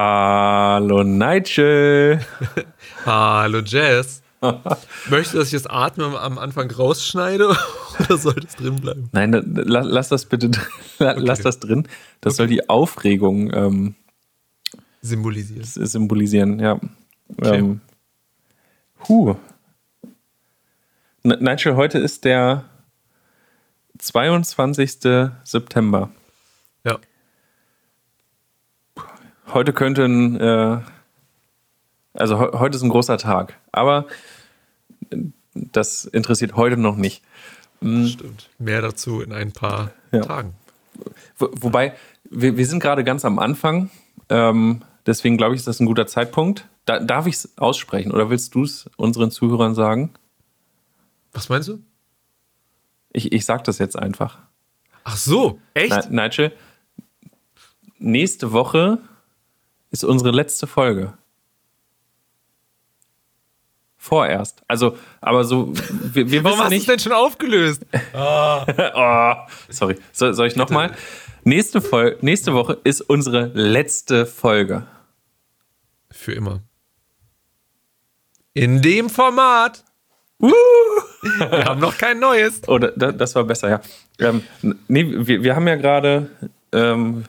Hallo Nigel. Hallo Jess. Möchtest du, dass ich das Atmen am Anfang rausschneide oder soll das drin bleiben? Nein, lass, lass das bitte okay. lass das drin. Das okay. soll die Aufregung ähm, symbolisieren. Symbolisieren, ja. Okay. Ähm, huh. Nigel, heute ist der 22. September. Ja. Heute könnte ein, äh, also he heute ist ein großer Tag, aber das interessiert heute noch nicht. Mhm. Stimmt. Mehr dazu in ein paar ja. Tagen. Wo, wobei, wir, wir, sind gerade ganz am Anfang, ähm, deswegen glaube ich, ist das ein guter Zeitpunkt. Da, darf ich es aussprechen oder willst du es unseren Zuhörern sagen? Was meinst du? Ich, ich sag das jetzt einfach. Ach so, echt? Na, Nigel, nächste Woche ist unsere letzte Folge. Vorerst. Also, aber so, wir, wir Warum hast du es denn schon aufgelöst? Oh. oh, sorry. So, soll ich nochmal? Nächste, nächste Woche ist unsere letzte Folge. Für immer. In dem Format. Uh, wir haben noch kein neues. Oh, das, das war besser, ja. Ähm, nee, wir, wir haben ja gerade ähm,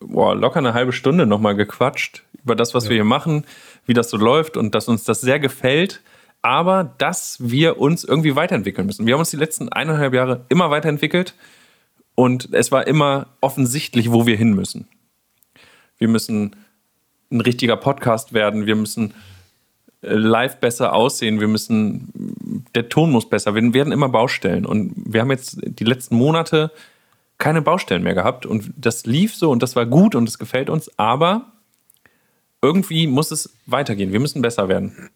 boah, locker eine halbe Stunde nochmal gequatscht über das, was ja. wir hier machen, wie das so läuft und dass uns das sehr gefällt, aber dass wir uns irgendwie weiterentwickeln müssen. Wir haben uns die letzten eineinhalb Jahre immer weiterentwickelt und es war immer offensichtlich, wo wir hin müssen. Wir müssen ein richtiger Podcast werden, wir müssen äh, live besser aussehen, wir müssen, der Ton muss besser, wir werden immer Baustellen und wir haben jetzt die letzten Monate keine Baustellen mehr gehabt und das lief so und das war gut und es gefällt uns, aber irgendwie muss es weitergehen. Wir müssen besser werden.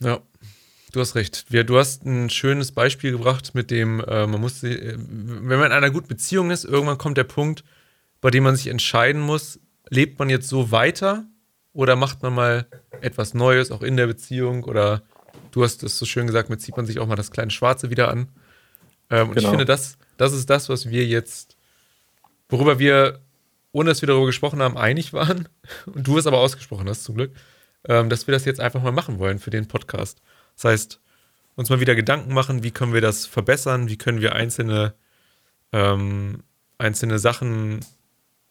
Ja, du hast recht. Du hast ein schönes Beispiel gebracht mit dem, äh, man muss, äh, wenn man in einer guten Beziehung ist, irgendwann kommt der Punkt, bei dem man sich entscheiden muss, lebt man jetzt so weiter oder macht man mal etwas Neues, auch in der Beziehung oder du hast es so schön gesagt, mit zieht man sich auch mal das kleine Schwarze wieder an. Ähm, und genau. ich finde, das, das ist das, was wir jetzt, worüber wir, ohne dass wir darüber gesprochen haben, einig waren, und du es aber ausgesprochen hast zum Glück, ähm, dass wir das jetzt einfach mal machen wollen für den Podcast. Das heißt, uns mal wieder Gedanken machen, wie können wir das verbessern, wie können wir einzelne, ähm, einzelne Sachen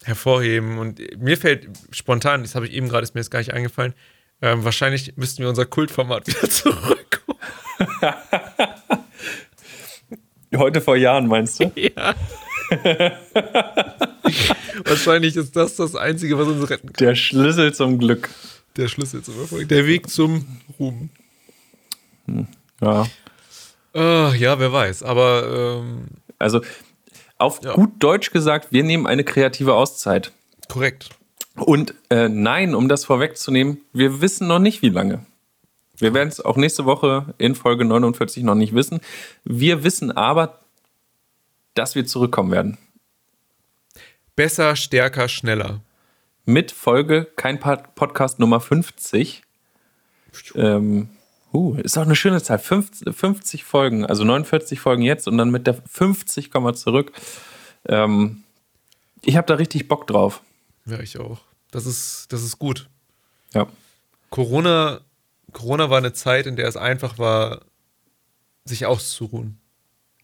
hervorheben. Und mir fällt spontan, das habe ich eben gerade, ist mir jetzt gar nicht eingefallen, ähm, wahrscheinlich müssten wir unser Kultformat wieder zurückkommen. Heute vor Jahren, meinst du? Ja. Wahrscheinlich ist das das Einzige, was uns retten kann. Der Schlüssel zum Glück. Der Schlüssel zum Erfolg. Der Weg zum Ruhm. Hm. Ja. Uh, ja, wer weiß. Aber. Ähm, also, auf ja. gut Deutsch gesagt, wir nehmen eine kreative Auszeit. Korrekt. Und äh, nein, um das vorwegzunehmen, wir wissen noch nicht, wie lange. Wir werden es auch nächste Woche in Folge 49 noch nicht wissen. Wir wissen aber, dass wir zurückkommen werden. Besser, stärker, schneller. Mit Folge, kein Podcast Nummer 50. Ähm, uh, ist auch eine schöne Zahl. 50, 50, Folgen, also 49 Folgen jetzt und dann mit der 50 kommen wir zurück. Ähm, ich habe da richtig Bock drauf. Ja, ich auch. Das ist, das ist gut. Ja. Corona Corona war eine Zeit, in der es einfach war, sich auszuruhen.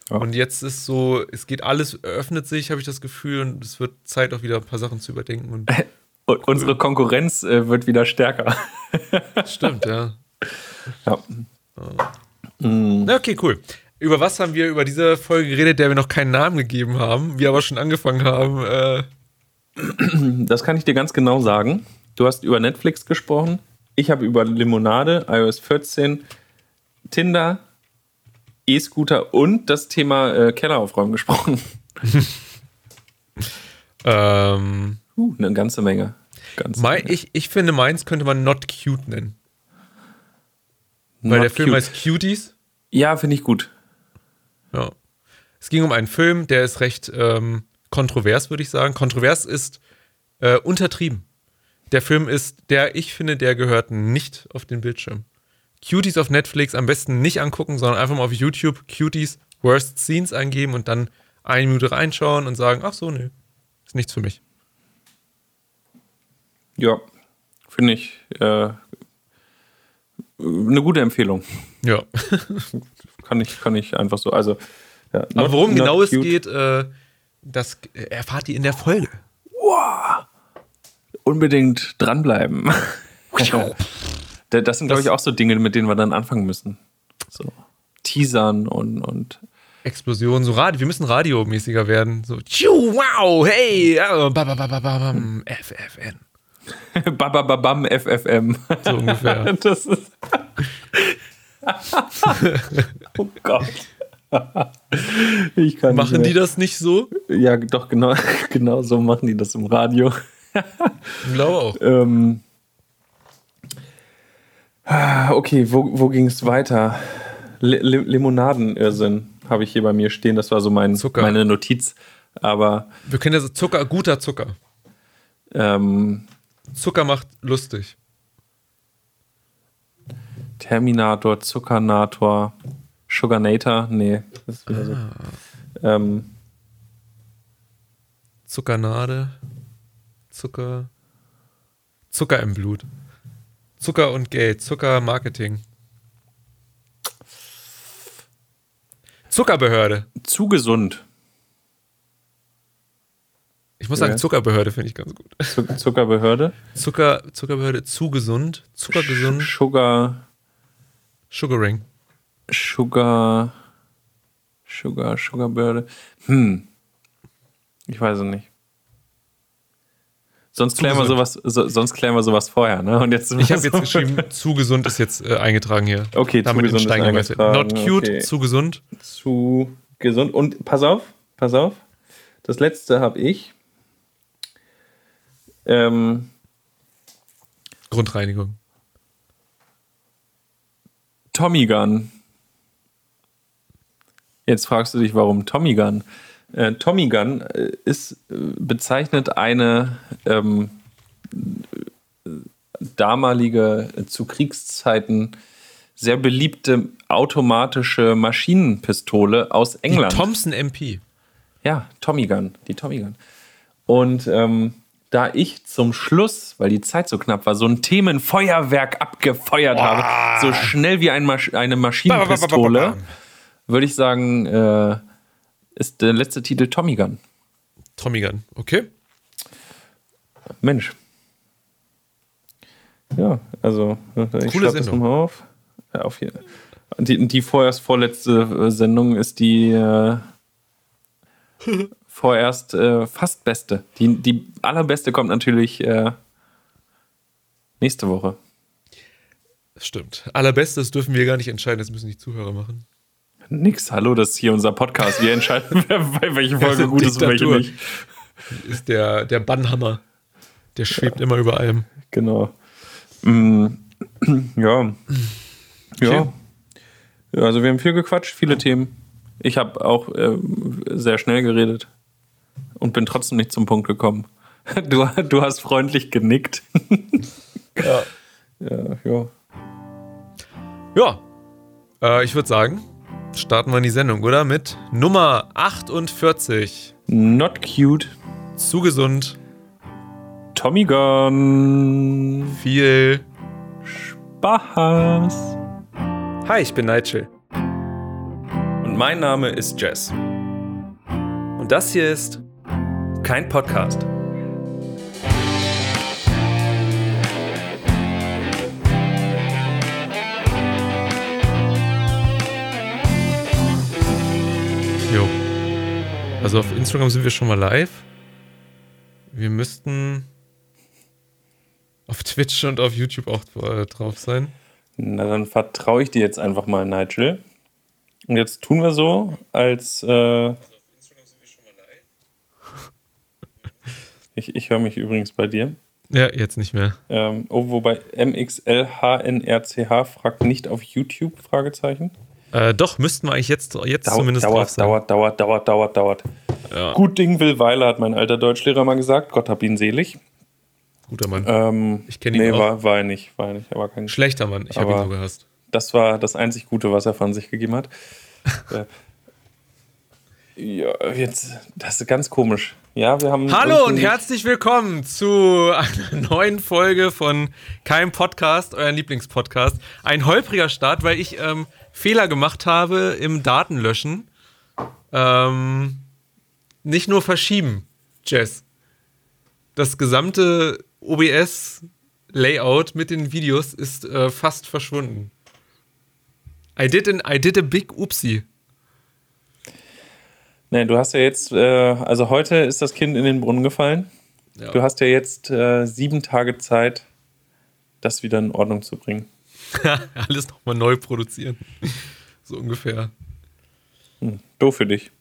Ja. Und jetzt ist so, es geht alles, öffnet sich, habe ich das Gefühl, und es wird Zeit, auch wieder ein paar Sachen zu überdenken. Und, und unsere Konkurrenz äh, wird wieder stärker. Stimmt, ja. Ja. Mhm. Na, okay, cool. Über was haben wir über diese Folge geredet, der wir noch keinen Namen gegeben haben, wir aber schon angefangen haben? Äh das kann ich dir ganz genau sagen. Du hast über Netflix gesprochen. Ich habe über Limonade, iOS 14, Tinder, E-Scooter und das Thema äh, Keller aufräumen gesprochen. ähm, uh, eine ganze Menge. Ganze mein, Menge. Ich, ich finde, meins könnte man Not Cute nennen. Not Weil der Film cute. heißt Cuties. Ja, finde ich gut. Ja. Es ging um einen Film, der ist recht ähm, kontrovers, würde ich sagen. Kontrovers ist äh, untertrieben. Der Film ist, der ich finde, der gehört nicht auf den Bildschirm. Cuties auf Netflix am besten nicht angucken, sondern einfach mal auf YouTube Cuties Worst Scenes eingeben und dann eine Minute reinschauen und sagen, ach so, nö, ist nichts für mich. Ja, finde ich äh, eine gute Empfehlung. Ja. kann, ich, kann ich einfach so. Also, ja, not, Aber worum genau es geht, äh, das erfahrt ihr in der Folge. Wow. Unbedingt dranbleiben. das sind, glaube ich, auch so Dinge, mit denen wir dann anfangen müssen. So Teasern und, und Explosionen, so Radio, wir müssen radiomäßiger werden. So, tschu, wow, hey, babababam, FFN. Babababam, FFM. So ungefähr. Das ist. oh Gott. Ich kann machen die das nicht so? Ja, doch, genau, genau so machen die das im Radio. Ich glaube auch. Ähm, okay, wo, wo ging es weiter? Limonadenirrsinn habe ich hier bei mir stehen. Das war so mein, Zucker. meine Notiz. Aber. Wir kennen ja Zucker, guter Zucker. Ähm, Zucker macht lustig. Terminator, Zuckernator, Sugarnator, nee, das ist wieder ah. so. Ähm, Zuckernade, Zucker, Zucker im Blut. Zucker und Geld, Zuckermarketing. Zuckerbehörde. Zu gesund. Ich muss sagen, Zuckerbehörde finde ich ganz gut. Zuckerbehörde? Zucker, Zuckerbehörde zu gesund. Zuckergesund. Sugar. Sugaring. Sugar. Sugar, Sugarbehörde. Hm. Ich weiß es nicht. Sonst klären, wir sowas, so, sonst klären wir sowas vorher, ne? Und jetzt ich habe jetzt geschrieben, zu gesund ist jetzt äh, eingetragen hier. Okay, Damit zu gesund ist eingetragen. Not cute, okay. zu gesund. Zu gesund. Und pass auf, pass auf. Das letzte habe ich. Ähm, Grundreinigung. Tommy Gun. Jetzt fragst du dich, warum Tommy Gun? Äh, Tommy Gun äh, ist äh, bezeichnet eine ähm, damalige äh, zu Kriegszeiten sehr beliebte automatische Maschinenpistole aus England. Die Thompson MP. Ja, Tommy Gun, die Tommy Gun. Und ähm, da ich zum Schluss, weil die Zeit so knapp war, so ein Themenfeuerwerk abgefeuert oh. habe, so schnell wie ein Masch eine Maschinenpistole, würde ich sagen, äh, ist der letzte Titel Tommy Gun. Tommy Gun, okay. Mensch. Ja, also ich schreibe das nochmal auf. Ja, auf hier. Die, die vorerst vorletzte äh, Sendung ist die äh, vorerst äh, fast beste. Die, die allerbeste kommt natürlich äh, nächste Woche. Stimmt. Allerbestes dürfen wir gar nicht entscheiden, das müssen die Zuhörer machen. Nix, hallo, das ist hier unser Podcast. Wir entscheiden, welche Folge gut ist und welche nicht. Ist der, der Bannhammer. Der schwebt ja. immer über allem. Genau. Mm, ja. Okay. Ja. Also wir haben viel gequatscht, viele Themen. Ich habe auch äh, sehr schnell geredet und bin trotzdem nicht zum Punkt gekommen. Du, du hast freundlich genickt. ja. Ja, ja. Ja. Äh, ich würde sagen, starten wir in die Sendung, oder? Mit Nummer 48. Not cute. Zu gesund. Tommy Gun. Viel Spaß. Hi, ich bin Nigel. Und mein Name ist Jess. Und das hier ist kein Podcast. Also auf Instagram sind wir schon mal live. Wir müssten auf Twitch und auf YouTube auch äh, drauf sein. Na, dann vertraue ich dir jetzt einfach mal, Nigel. Und jetzt tun wir so, als äh, Ich, ich höre mich übrigens bei dir. Ja, jetzt nicht mehr. Ähm, oh, wobei MXLHNRCH fragt nicht auf YouTube? Fragezeichen. Äh, doch, müssten wir eigentlich jetzt, jetzt Dau zumindest dauert. Dauert, dauert, dauert, dauert, dauert. Ja. Gut Ding will Weile, hat mein alter Deutschlehrer mal gesagt. Gott hab ihn selig. Guter Mann. Ähm, ich kenne ihn nee, auch. War, war er nicht, war er nicht. Aber kein, Schlechter Mann, ich habe ihn so gehasst. Das war das einzig Gute, was er von sich gegeben hat. äh, Ja, jetzt, das ist ganz komisch. Ja, wir haben. Hallo und herzlich willkommen zu einer neuen Folge von Kein Podcast, euren Lieblingspodcast. Ein holpriger Start, weil ich ähm, Fehler gemacht habe im Datenlöschen. Ähm, nicht nur verschieben, Jess. Das gesamte OBS-Layout mit den Videos ist äh, fast verschwunden. I did, an, I did a big oopsie. Nee, du hast ja jetzt, äh, also heute ist das Kind in den Brunnen gefallen. Ja. Du hast ja jetzt äh, sieben Tage Zeit, das wieder in Ordnung zu bringen. Alles nochmal neu produzieren. so ungefähr. Hm, doof für dich.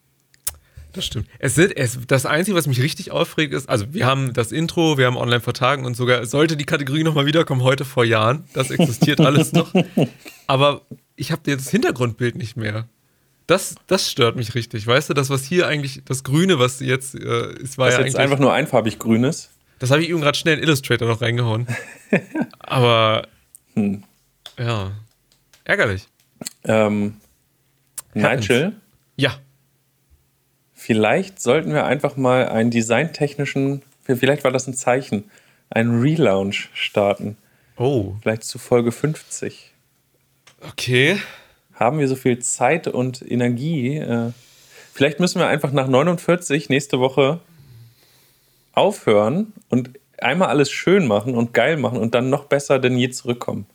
Das stimmt. Es sind, es, das Einzige, was mich richtig aufregt, ist, also wir haben das Intro, wir haben online vertagen und sogar, sollte die Kategorie nochmal wiederkommen, heute vor Jahren. Das existiert alles noch. Aber ich habe jetzt das Hintergrundbild nicht mehr. Das, das stört mich richtig. Weißt du, das, was hier eigentlich, das Grüne, was jetzt äh, ist, war was ja jetzt einfach nur einfarbig grün ist. Das habe ich eben gerade schnell in Illustrator noch reingehauen. Aber hm. Ja, ärgerlich. Ähm, Nigel? Ja. Vielleicht sollten wir einfach mal einen designtechnischen, vielleicht war das ein Zeichen, einen Relaunch starten. Oh. Vielleicht zu Folge 50. Okay haben wir so viel Zeit und Energie. Äh, vielleicht müssen wir einfach nach 49 nächste Woche aufhören und einmal alles schön machen und geil machen und dann noch besser denn je zurückkommen.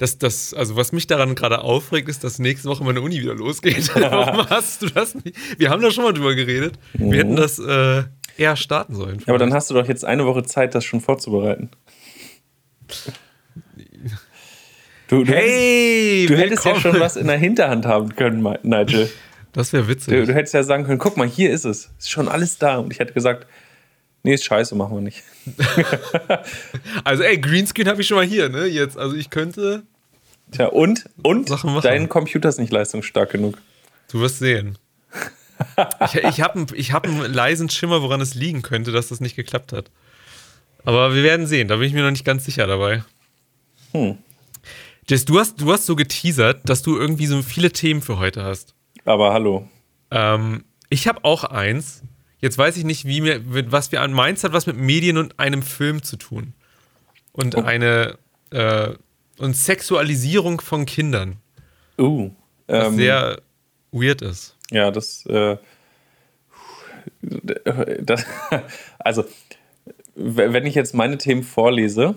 Das, das, also was mich daran gerade aufregt, ist, dass nächste Woche meine Uni wieder losgeht. Warum hast du das nicht? Wir haben da schon mal drüber geredet. Mhm. Wir hätten das äh, eher starten sollen. Ja, aber dann hast du doch jetzt eine Woche Zeit, das schon vorzubereiten. Du, du hey, hättest, du hättest ja schon was in der Hinterhand haben können, Nigel. Das wäre witzig. Du, du, hättest ja sagen können, guck mal, hier ist es. Ist schon alles da. Und ich hätte gesagt, nee, ist scheiße, machen wir nicht. also, ey, Greenscreen habe ich schon mal hier, ne? Jetzt, also ich könnte. Tja, und, und dein Computer ist nicht leistungsstark genug. Du wirst sehen. ich ich habe ich hab einen leisen Schimmer, woran es liegen könnte, dass das nicht geklappt hat. Aber wir werden sehen, da bin ich mir noch nicht ganz sicher dabei. Hm. Jess, du hast, du hast so geteasert, dass du irgendwie so viele Themen für heute hast. Aber hallo. Ähm, ich habe auch eins. Jetzt weiß ich nicht, wie mir, was wir an meins hat, was mit Medien und einem Film zu tun. Und oh. eine äh, und Sexualisierung von Kindern. Uh. Was ähm, sehr weird ist. Ja, das, äh, das also wenn ich jetzt meine Themen vorlese,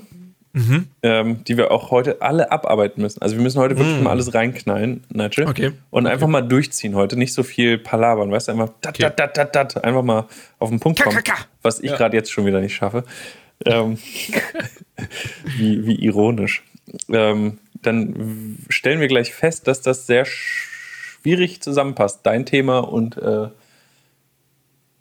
mhm. ähm, die wir auch heute alle abarbeiten müssen. Also wir müssen heute wirklich mhm. mal alles reinknallen, Nigel. Okay. Und okay. einfach mal durchziehen heute. Nicht so viel palabern, weißt du? Einfach dat, okay. dat, dat, dat, einfach mal auf den Punkt kommen. Was ich ja. gerade jetzt schon wieder nicht schaffe. Ähm, wie, wie ironisch. Ähm, dann stellen wir gleich fest, dass das sehr schwierig zusammenpasst. Dein Thema und äh,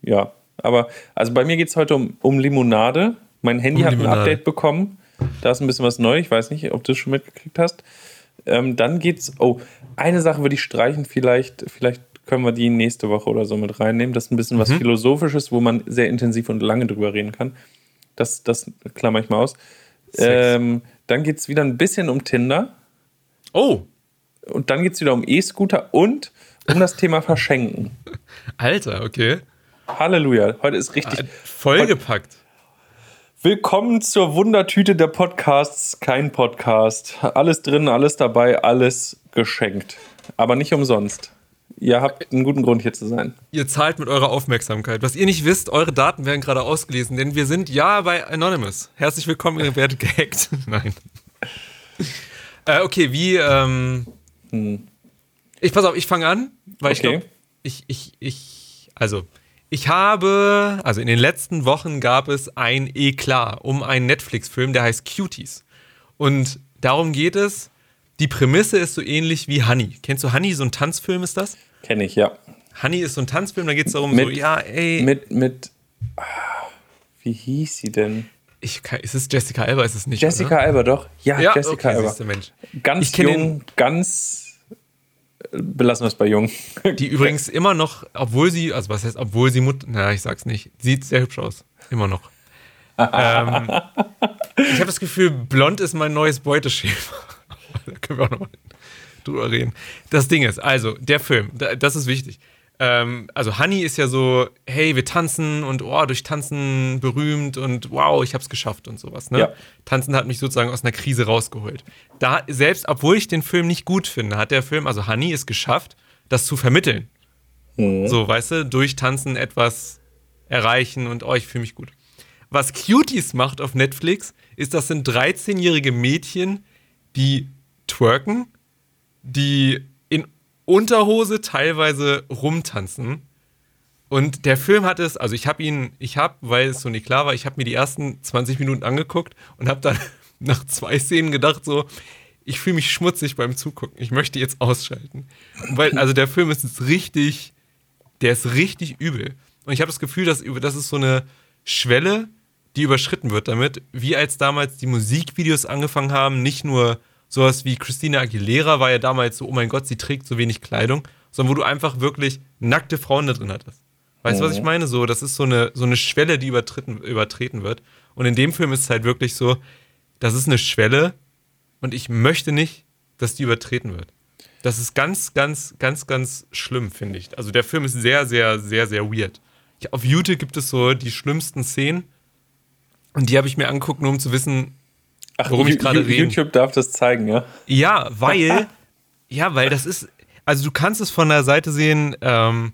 ja. Aber also bei mir geht es heute um, um Limonade. Mein Handy um hat Limonade. ein Update bekommen. Da ist ein bisschen was neu. Ich weiß nicht, ob du es schon mitgekriegt hast. Ähm, dann geht's. Oh, eine Sache würde ich streichen. Vielleicht, vielleicht können wir die nächste Woche oder so mit reinnehmen. Das ist ein bisschen mhm. was Philosophisches, wo man sehr intensiv und lange drüber reden kann. Das, das klammer ich mal aus. Ähm, dann geht es wieder ein bisschen um Tinder. Oh. Und dann geht es wieder um E-Scooter und um das Thema Verschenken. Alter, okay. Halleluja. Heute ist richtig. Ah, vollgepackt. Willkommen zur Wundertüte der Podcasts. Kein Podcast. Alles drin, alles dabei, alles geschenkt. Aber nicht umsonst. Ihr habt einen guten Grund hier zu sein. Ihr zahlt mit eurer Aufmerksamkeit. Was ihr nicht wisst, eure Daten werden gerade ausgelesen, denn wir sind ja bei Anonymous. Herzlich willkommen, ihr werdet gehackt. Nein. äh, okay, wie, ähm, hm. Ich pass auf, ich fange an, weil okay. ich glaube, ich, ich, ich, also, ich habe, also in den letzten Wochen gab es ein Eklat um einen Netflix-Film, der heißt Cuties. Und darum geht es. Die Prämisse ist so ähnlich wie Honey. Kennst du Honey? So ein Tanzfilm ist das? Kenn ich, ja. Honey ist so ein Tanzfilm, da geht es darum, mit, so, ja, ey. Mit, mit, ah, wie hieß sie denn? Ich kann, ist es Jessica Alba? Ist es nicht? Jessica oder? Alba, doch. Ja, ja Jessica okay, Alba. Mensch. Ganz jung, den, ganz belassen wir es bei Jung. Die übrigens immer noch, obwohl sie, also was heißt, obwohl sie Mutter, naja, ich sag's nicht, sieht sehr hübsch aus. Immer noch. ähm, ich habe das Gefühl, blond ist mein neues Beuteschema. da können wir auch noch mal drüber reden. Das Ding ist, also, der Film, das ist wichtig. ähm, also Honey ist ja so, hey, wir tanzen und oh, durch Tanzen berühmt und wow, ich hab's geschafft und sowas. Ne? Ja. Tanzen hat mich sozusagen aus einer Krise rausgeholt. Da, selbst obwohl ich den Film nicht gut finde, hat der Film, also Honey, es geschafft, das zu vermitteln. Mhm. So, weißt du, durch Tanzen etwas erreichen und oh, ich fühle mich gut. Was Cuties macht auf Netflix, ist, das sind 13-jährige Mädchen, die twerken, die in Unterhose teilweise rumtanzen. Und der Film hat es, also ich habe ihn, ich habe, weil es so nicht klar war, ich habe mir die ersten 20 Minuten angeguckt und habe dann nach zwei Szenen gedacht so, ich fühle mich schmutzig beim Zugucken. Ich möchte jetzt ausschalten. Weil, also der Film ist jetzt richtig, der ist richtig übel. Und ich habe das Gefühl, dass das ist so eine Schwelle, die überschritten wird damit, wie als damals die Musikvideos angefangen haben, nicht nur sowas wie Christina Aguilera war ja damals so, oh mein Gott, sie trägt so wenig Kleidung, sondern wo du einfach wirklich nackte Frauen da drin hattest. Weißt du, mhm. was ich meine? So, das ist so eine, so eine Schwelle, die übertreten, übertreten wird. Und in dem Film ist es halt wirklich so, das ist eine Schwelle und ich möchte nicht, dass die übertreten wird. Das ist ganz, ganz, ganz, ganz schlimm, finde ich. Also der Film ist sehr, sehr, sehr, sehr weird. Auf YouTube gibt es so die schlimmsten Szenen und die habe ich mir angeguckt, nur um zu wissen, Ach, worum ich gerade rede. YouTube darf das zeigen, ja? Ja, weil, ja, weil das ist, also du kannst es von der Seite sehen, ähm,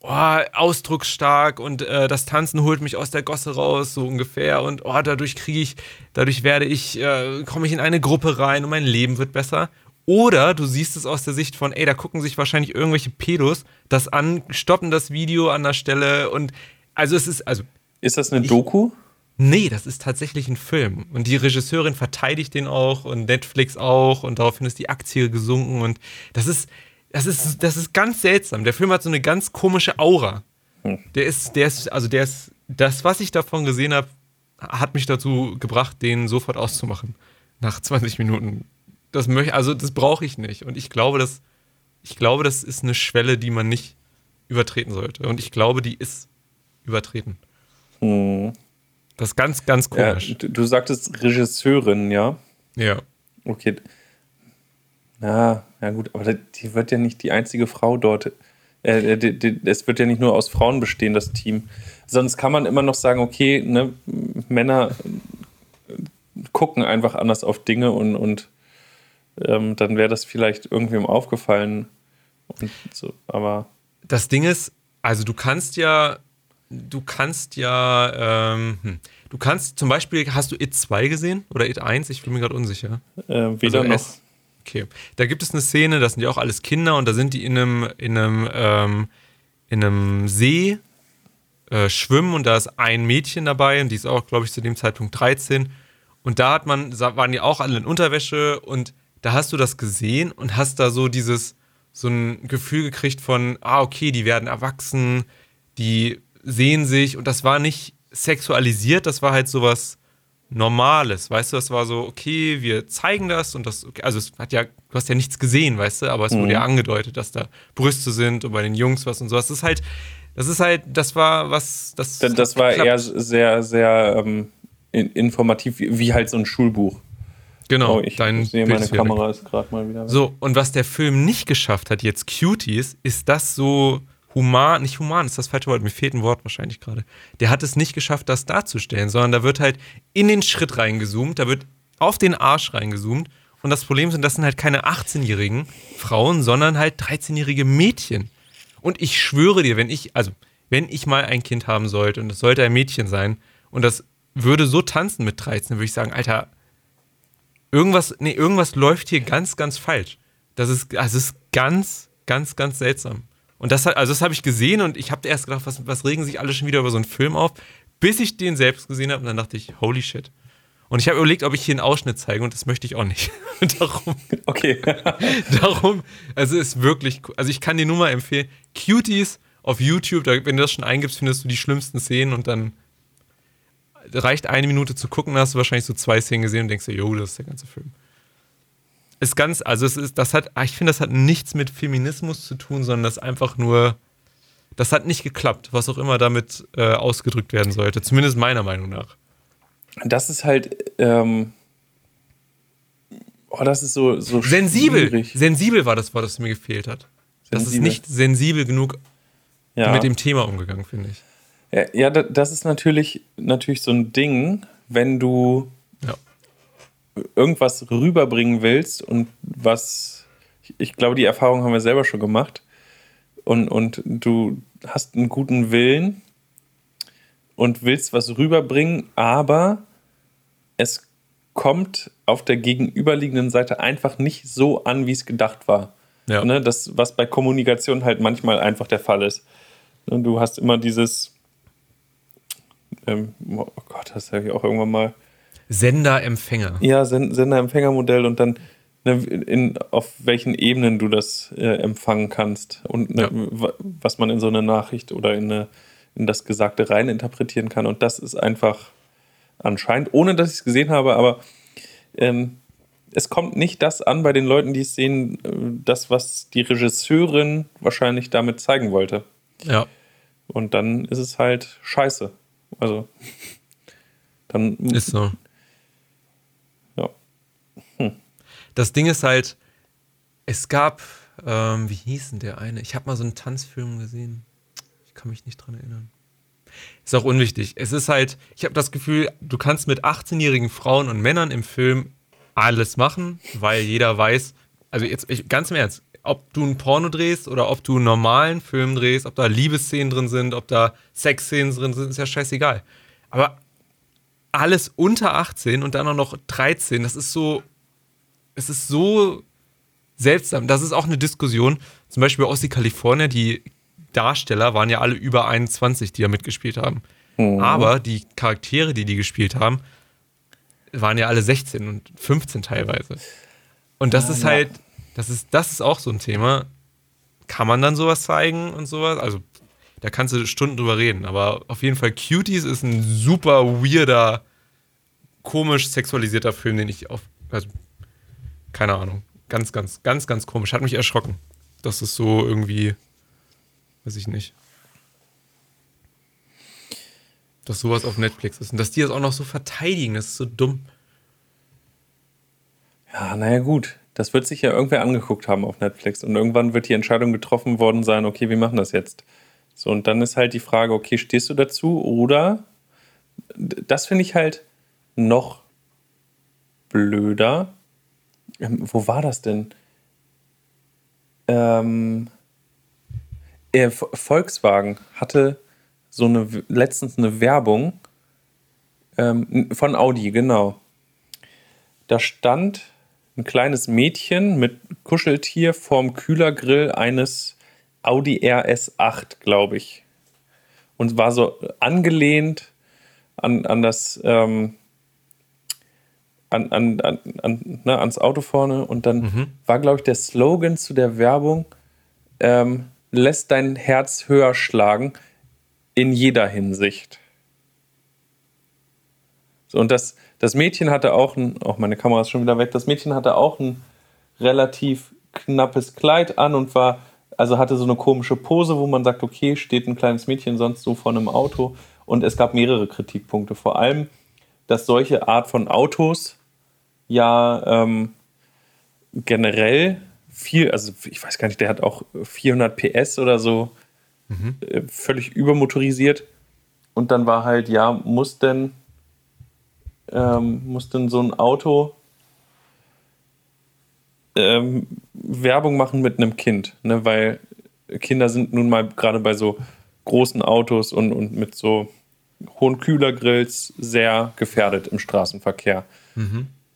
oh, ausdrucksstark und äh, das Tanzen holt mich aus der Gosse raus, so ungefähr. Und oh, dadurch kriege ich, dadurch werde ich, äh, komme ich in eine Gruppe rein und mein Leben wird besser. Oder du siehst es aus der Sicht von, ey, da gucken sich wahrscheinlich irgendwelche Pedos das an, stoppen das Video an der Stelle und also es ist, also. Ist das eine ich, Doku? Nee, das ist tatsächlich ein Film. Und die Regisseurin verteidigt den auch und Netflix auch und daraufhin ist die Aktie gesunken und das ist, das ist, das ist ganz seltsam. Der Film hat so eine ganz komische Aura. Hm. Der ist, der ist, also der ist, das, was ich davon gesehen habe, hat mich dazu gebracht, den sofort auszumachen. Nach 20 Minuten. Das möchte, also das brauche ich nicht. Und ich glaube, das, ich glaube, das ist eine Schwelle, die man nicht übertreten sollte. Und ich glaube, die ist übertreten. Hm. Das ist ganz, ganz komisch. Ja, du, du, sagtest Regisseurin, ja? Ja. Okay. Na, ja gut, aber die wird ja nicht die einzige Frau dort. Äh, die, die, es wird ja nicht nur aus Frauen bestehen, das Team. Sonst kann man immer noch sagen, okay, ne, Männer gucken einfach anders auf Dinge und, und ähm, dann wäre das vielleicht irgendwem aufgefallen. So, aber. Das Ding ist, also du kannst ja du kannst ja, ähm, hm, du kannst zum Beispiel, hast du It 2 gesehen oder It 1? Ich bin mir gerade unsicher. Äh, weder also noch. Okay. Da gibt es eine Szene, das sind ja auch alles Kinder und da sind die in einem, in einem, ähm, in einem See äh, schwimmen und da ist ein Mädchen dabei und die ist auch, glaube ich, zu dem Zeitpunkt 13. Und da hat man, waren die auch alle in Unterwäsche und da hast du das gesehen und hast da so dieses, so ein Gefühl gekriegt von, ah, okay, die werden erwachsen, die sehen sich und das war nicht sexualisiert, das war halt sowas Normales, weißt du, das war so, okay, wir zeigen das und das, okay, also es hat ja, du hast ja nichts gesehen, weißt du, aber es mhm. wurde ja angedeutet, dass da Brüste sind und bei den Jungs was und sowas. Das ist halt, das ist halt, das war was, das. Das, das war eher sehr, sehr ähm, informativ, wie halt so ein Schulbuch. Genau, oh, ich dein sehe, meine Kamera ist gerade mal wieder. Weg. So, und was der Film nicht geschafft hat, jetzt Cuties, ist das so human, nicht human ist das falsche Wort, mir fehlt ein Wort wahrscheinlich gerade. Der hat es nicht geschafft, das darzustellen, sondern da wird halt in den Schritt reingezoomt, da wird auf den Arsch reingezoomt. Und das Problem sind, das sind halt keine 18-jährigen Frauen, sondern halt 13-jährige Mädchen. Und ich schwöre dir, wenn ich, also, wenn ich mal ein Kind haben sollte und es sollte ein Mädchen sein und das würde so tanzen mit 13, würde ich sagen, Alter, irgendwas, nee, irgendwas läuft hier ganz, ganz falsch. Das ist, das ist ganz, ganz, ganz seltsam. Und das, also das habe ich gesehen und ich habe erst gedacht, was, was regen sich alle schon wieder über so einen Film auf, bis ich den selbst gesehen habe und dann dachte ich, holy shit. Und ich habe überlegt, ob ich hier einen Ausschnitt zeige und das möchte ich auch nicht. darum. Okay. darum, also ist wirklich, also ich kann dir nur mal empfehlen, Cuties auf YouTube, da, wenn du das schon eingibst, findest du die schlimmsten Szenen und dann reicht eine Minute zu gucken, hast du wahrscheinlich so zwei Szenen gesehen und denkst dir, jo, das ist der ganze Film ist ganz, also es ist, das hat, ich finde, das hat nichts mit Feminismus zu tun, sondern das einfach nur, das hat nicht geklappt, was auch immer damit äh, ausgedrückt werden sollte, zumindest meiner Meinung nach. Das ist halt, ähm, oh, das ist so, so sensibel. Schwierig. Sensibel war das Wort, das mir gefehlt hat. Sensibel. Das ist nicht sensibel genug Ja. mit dem Thema umgegangen, finde ich. Ja, ja, da- das ist natürlich, natürlich so ein Ding, wenn du. Irgendwas rüberbringen willst und was, ich, ich glaube, die Erfahrung haben wir selber schon gemacht und, und du hast einen guten Willen und willst was rüberbringen, aber es kommt auf der gegenüberliegenden Seite einfach nicht so an, wie es gedacht war. Ja. Ne, das, was bei Kommunikation halt manchmal einfach der Fall ist. Ne, Du hast immer dieses, ähm, oh Gott, das habe ich auch irgendwann mal, Sender, Empfänger. ja, Sen- Sender-Empfänger-Modell und dann, ne, in, auf welchen Ebenen du das äh, empfangen kannst und ne, Ja. wa- was man in so eine Nachricht oder in, eine, in das Gesagte rein interpretieren kann. Und das ist einfach anscheinend, ohne dass ich es gesehen habe, aber ähm, es kommt nicht das an bei den Leuten, die es sehen, äh, das, was die Regisseurin wahrscheinlich damit zeigen wollte. Ja. Und dann ist es halt scheiße. Also, dann Ist so. ja. Das Ding ist halt, es gab, ähm, wie hieß denn der eine? Ich habe mal so einen Tanzfilm gesehen. Ich kann mich nicht dran erinnern. Ist auch unwichtig. Es ist halt, ich habe das Gefühl, du kannst mit 18-jährigen Frauen und Männern im Film alles machen, weil jeder weiß, also jetzt ich, ganz im Ernst, ob du ein Porno drehst oder ob du einen normalen Film drehst, ob da Liebesszenen drin sind, ob da Sexszenen drin sind, ist ja scheißegal. Aber alles unter 18 und dann auch noch 13, das ist so, es ist so seltsam. Das ist auch eine Diskussion. Zum Beispiel aus Kalifornien, die Darsteller waren ja alle über 21, die da mitgespielt haben. Aber die Charaktere, die die gespielt haben, waren ja alle 16 und 15 teilweise. Und das Ah, ist halt, das ist, das ist auch so ein Thema. Kann man dann sowas zeigen und sowas? Also, da kannst du Stunden drüber reden. Aber auf jeden Fall, Cuties ist ein super weirder, komisch sexualisierter Film, den ich auf, also, keine Ahnung. Ganz, ganz, ganz, ganz komisch. Hat mich erschrocken. Das ist so irgendwie, weiß ich nicht. Dass sowas auf Netflix ist. Und dass die das auch noch so verteidigen, das ist so dumm. Ja, naja, gut. Das wird sich ja irgendwer angeguckt haben auf Netflix. Und irgendwann wird die Entscheidung getroffen worden sein, okay, wir machen das jetzt. So, und dann ist halt die Frage, okay, stehst du dazu? Oder, das finde ich halt noch blöder. Ähm, wo war das denn? Ähm, äh, Volkswagen hatte so eine letztens eine Werbung ähm, von Audi, genau. Da stand ein kleines Mädchen mit Kuscheltier vorm Kühlergrill eines Audi RS8, glaube ich. Und war so angelehnt an, an das, ähm, an, an, an, an, ne, ans Auto vorne. Und dann war, glaube ich, der Slogan zu der Werbung, ähm, lässt dein Herz höher schlagen in jeder Hinsicht. So, und das, das Mädchen hatte auch ein, auch meine Kamera ist schon wieder weg, das Mädchen hatte auch ein relativ knappes Kleid an und war, also hatte so eine komische Pose, wo man sagt, okay, steht ein kleines Mädchen sonst so vor einem Auto. Und es gab mehrere Kritikpunkte. Vor allem, dass solche Art von Autos ja ähm, generell viel, also ich weiß gar nicht, der hat auch 400 PS oder so, äh, völlig übermotorisiert. Und dann war halt, ja, muss denn, ähm, muss denn so ein Auto ähm, Werbung machen mit einem Kind, ne? weil Kinder sind nun mal gerade bei so großen Autos und, und mit so hohen Kühlergrills sehr gefährdet im Straßenverkehr.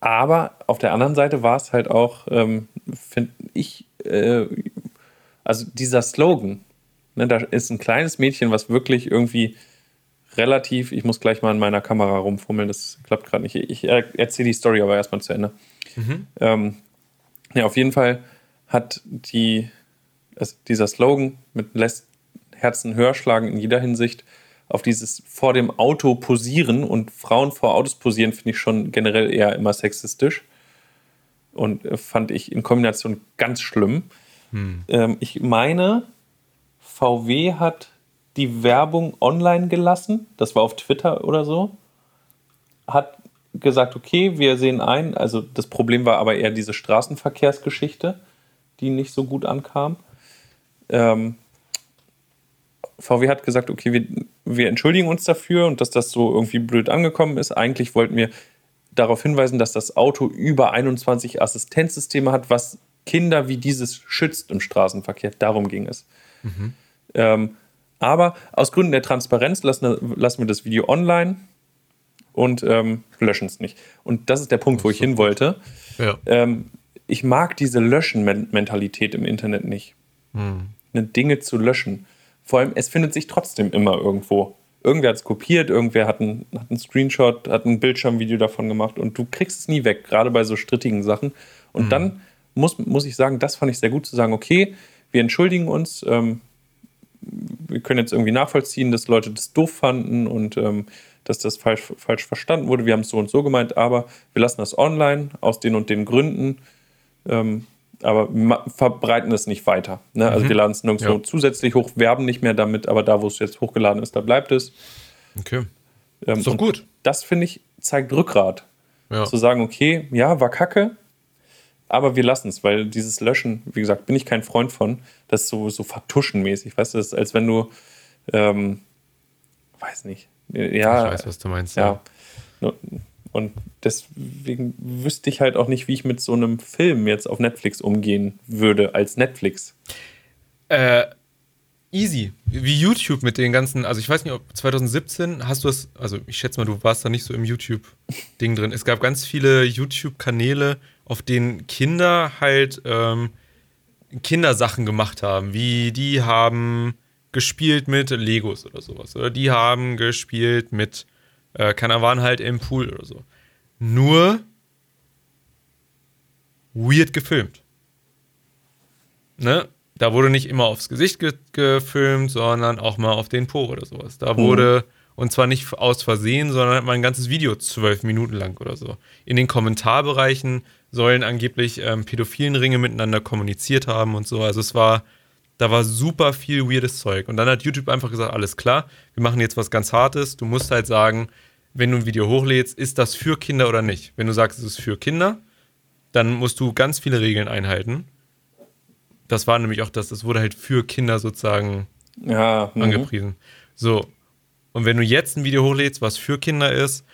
Aber auf der anderen Seite war es halt auch, ähm, finde ich, äh, also dieser Slogan, ne, da ist ein kleines Mädchen, was wirklich irgendwie relativ, ich muss gleich mal an meiner Kamera rumfummeln, das klappt gerade nicht. Ich er, erzähle die Story aber erstmal zu Ende. Ähm, ja, auf jeden Fall hat die, es, dieser Slogan mit lässt Herzen höher schlagen in jeder Hinsicht auf dieses vor dem Auto posieren und Frauen vor Autos posieren finde ich schon generell eher immer sexistisch und äh, fand ich in Kombination ganz schlimm. Ähm, ich meine, VW hat die Werbung online gelassen, das war auf Twitter oder so, hat gesagt, okay, wir sehen ein, also das Problem war aber eher diese Straßenverkehrsgeschichte, die nicht so gut ankam. Ähm, VW hat gesagt, okay, wir, wir entschuldigen uns dafür und dass das so irgendwie blöd angekommen ist. Eigentlich wollten wir darauf hinweisen, dass das Auto über 21 Assistenzsysteme hat, was Kinder wie dieses schützt im Straßenverkehr. Darum ging es. Mhm. Ähm, aber aus Gründen der Transparenz lassen, lassen wir das Video online und ähm, löschen es nicht. Und das ist der Punkt, wo ich hin wollte. Ja. Ähm, ich mag diese Löschen-Mentalität im Internet nicht. Hm. Dinge zu löschen. Vor allem, es findet sich trotzdem immer irgendwo. Irgendwer hat es kopiert, irgendwer hat einen, hat einen Screenshot, hat ein Bildschirmvideo davon gemacht und du kriegst es nie weg, gerade bei so strittigen Sachen. Und hm. dann muss, muss ich sagen, das fand ich sehr gut zu sagen, okay, wir entschuldigen uns, ähm, wir können jetzt irgendwie nachvollziehen, dass Leute das doof fanden und ähm, dass das falsch, falsch verstanden wurde. Wir haben es so und so gemeint, aber wir lassen das online aus den und den Gründen. Ähm, aber verbreiten es nicht weiter. Ne? Also mhm. wir laden es nirgendwo ja. zusätzlich hoch, werben nicht mehr damit, aber da, wo es jetzt hochgeladen ist, da bleibt es. Okay. Ähm, ist doch gut. Das, finde ich, zeigt Rückgrat. Ja. Zu sagen, okay, ja, war kacke, aber wir lassen es, weil dieses Löschen, wie gesagt, bin ich kein Freund von. Das ist so, so vertuschenmäßig. Weißt du, das ist, als wenn du, ähm, weiß nicht, ja. Ich weiß, was du meinst. Ja. ja. Und deswegen wüsste ich halt auch nicht, wie ich mit so einem Film jetzt auf Netflix umgehen würde, als Netflix. Äh, easy. Wie YouTube mit den ganzen, also ich weiß nicht, ob 2017 hast du es, also ich schätze mal, du warst da nicht so im YouTube-Ding drin. Es gab ganz viele YouTube-Kanäle, auf denen Kinder halt ähm, Kindersachen gemacht haben, wie die haben gespielt mit Legos oder sowas. Oder die haben gespielt mit, äh, keiner waren halt im Pool oder so. Nur weird gefilmt. Ne? Da wurde nicht immer aufs Gesicht ge gefilmt, sondern auch mal auf den Po oder sowas. Da wurde, mhm. und zwar nicht aus Versehen, sondern hat man ein ganzes Video zwölf Minuten lang oder so. In den Kommentarbereichen sollen angeblich ähm, pädophilen Ringe miteinander kommuniziert haben und so. Also es war da war super viel weirdes Zeug. Und dann hat YouTube einfach gesagt, alles klar, wir machen jetzt was ganz Hartes. Du musst halt sagen, wenn du ein Video hochlädst, ist das für Kinder oder nicht? Wenn du sagst, es ist für Kinder, dann musst du ganz viele Regeln einhalten. Das war nämlich auch das, das wurde halt für Kinder sozusagen ja, mhm. angepriesen. So. Und wenn du jetzt ein Video hochlädst, was für Kinder ist,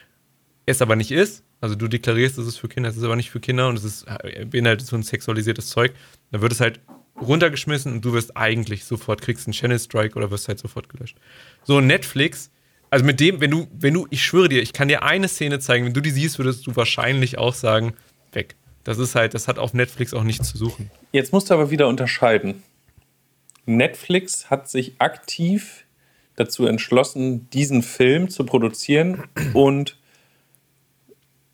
es aber nicht ist, also du deklarierst, es ist für Kinder, es ist aber nicht für Kinder und es ist, beinhaltet so ein sexualisiertes Zeug, dann wird es halt runtergeschmissen und du wirst eigentlich sofort, kriegst einen Channel Strike oder wirst halt sofort gelöscht. So, Netflix, also mit dem, wenn du, wenn du, ich schwöre dir, ich kann dir eine Szene zeigen, wenn du die siehst, würdest du wahrscheinlich auch sagen, weg. Das ist halt, das hat auf Netflix auch nichts zu suchen. Jetzt musst du aber wieder unterscheiden. Netflix hat sich aktiv dazu entschlossen, diesen Film zu produzieren und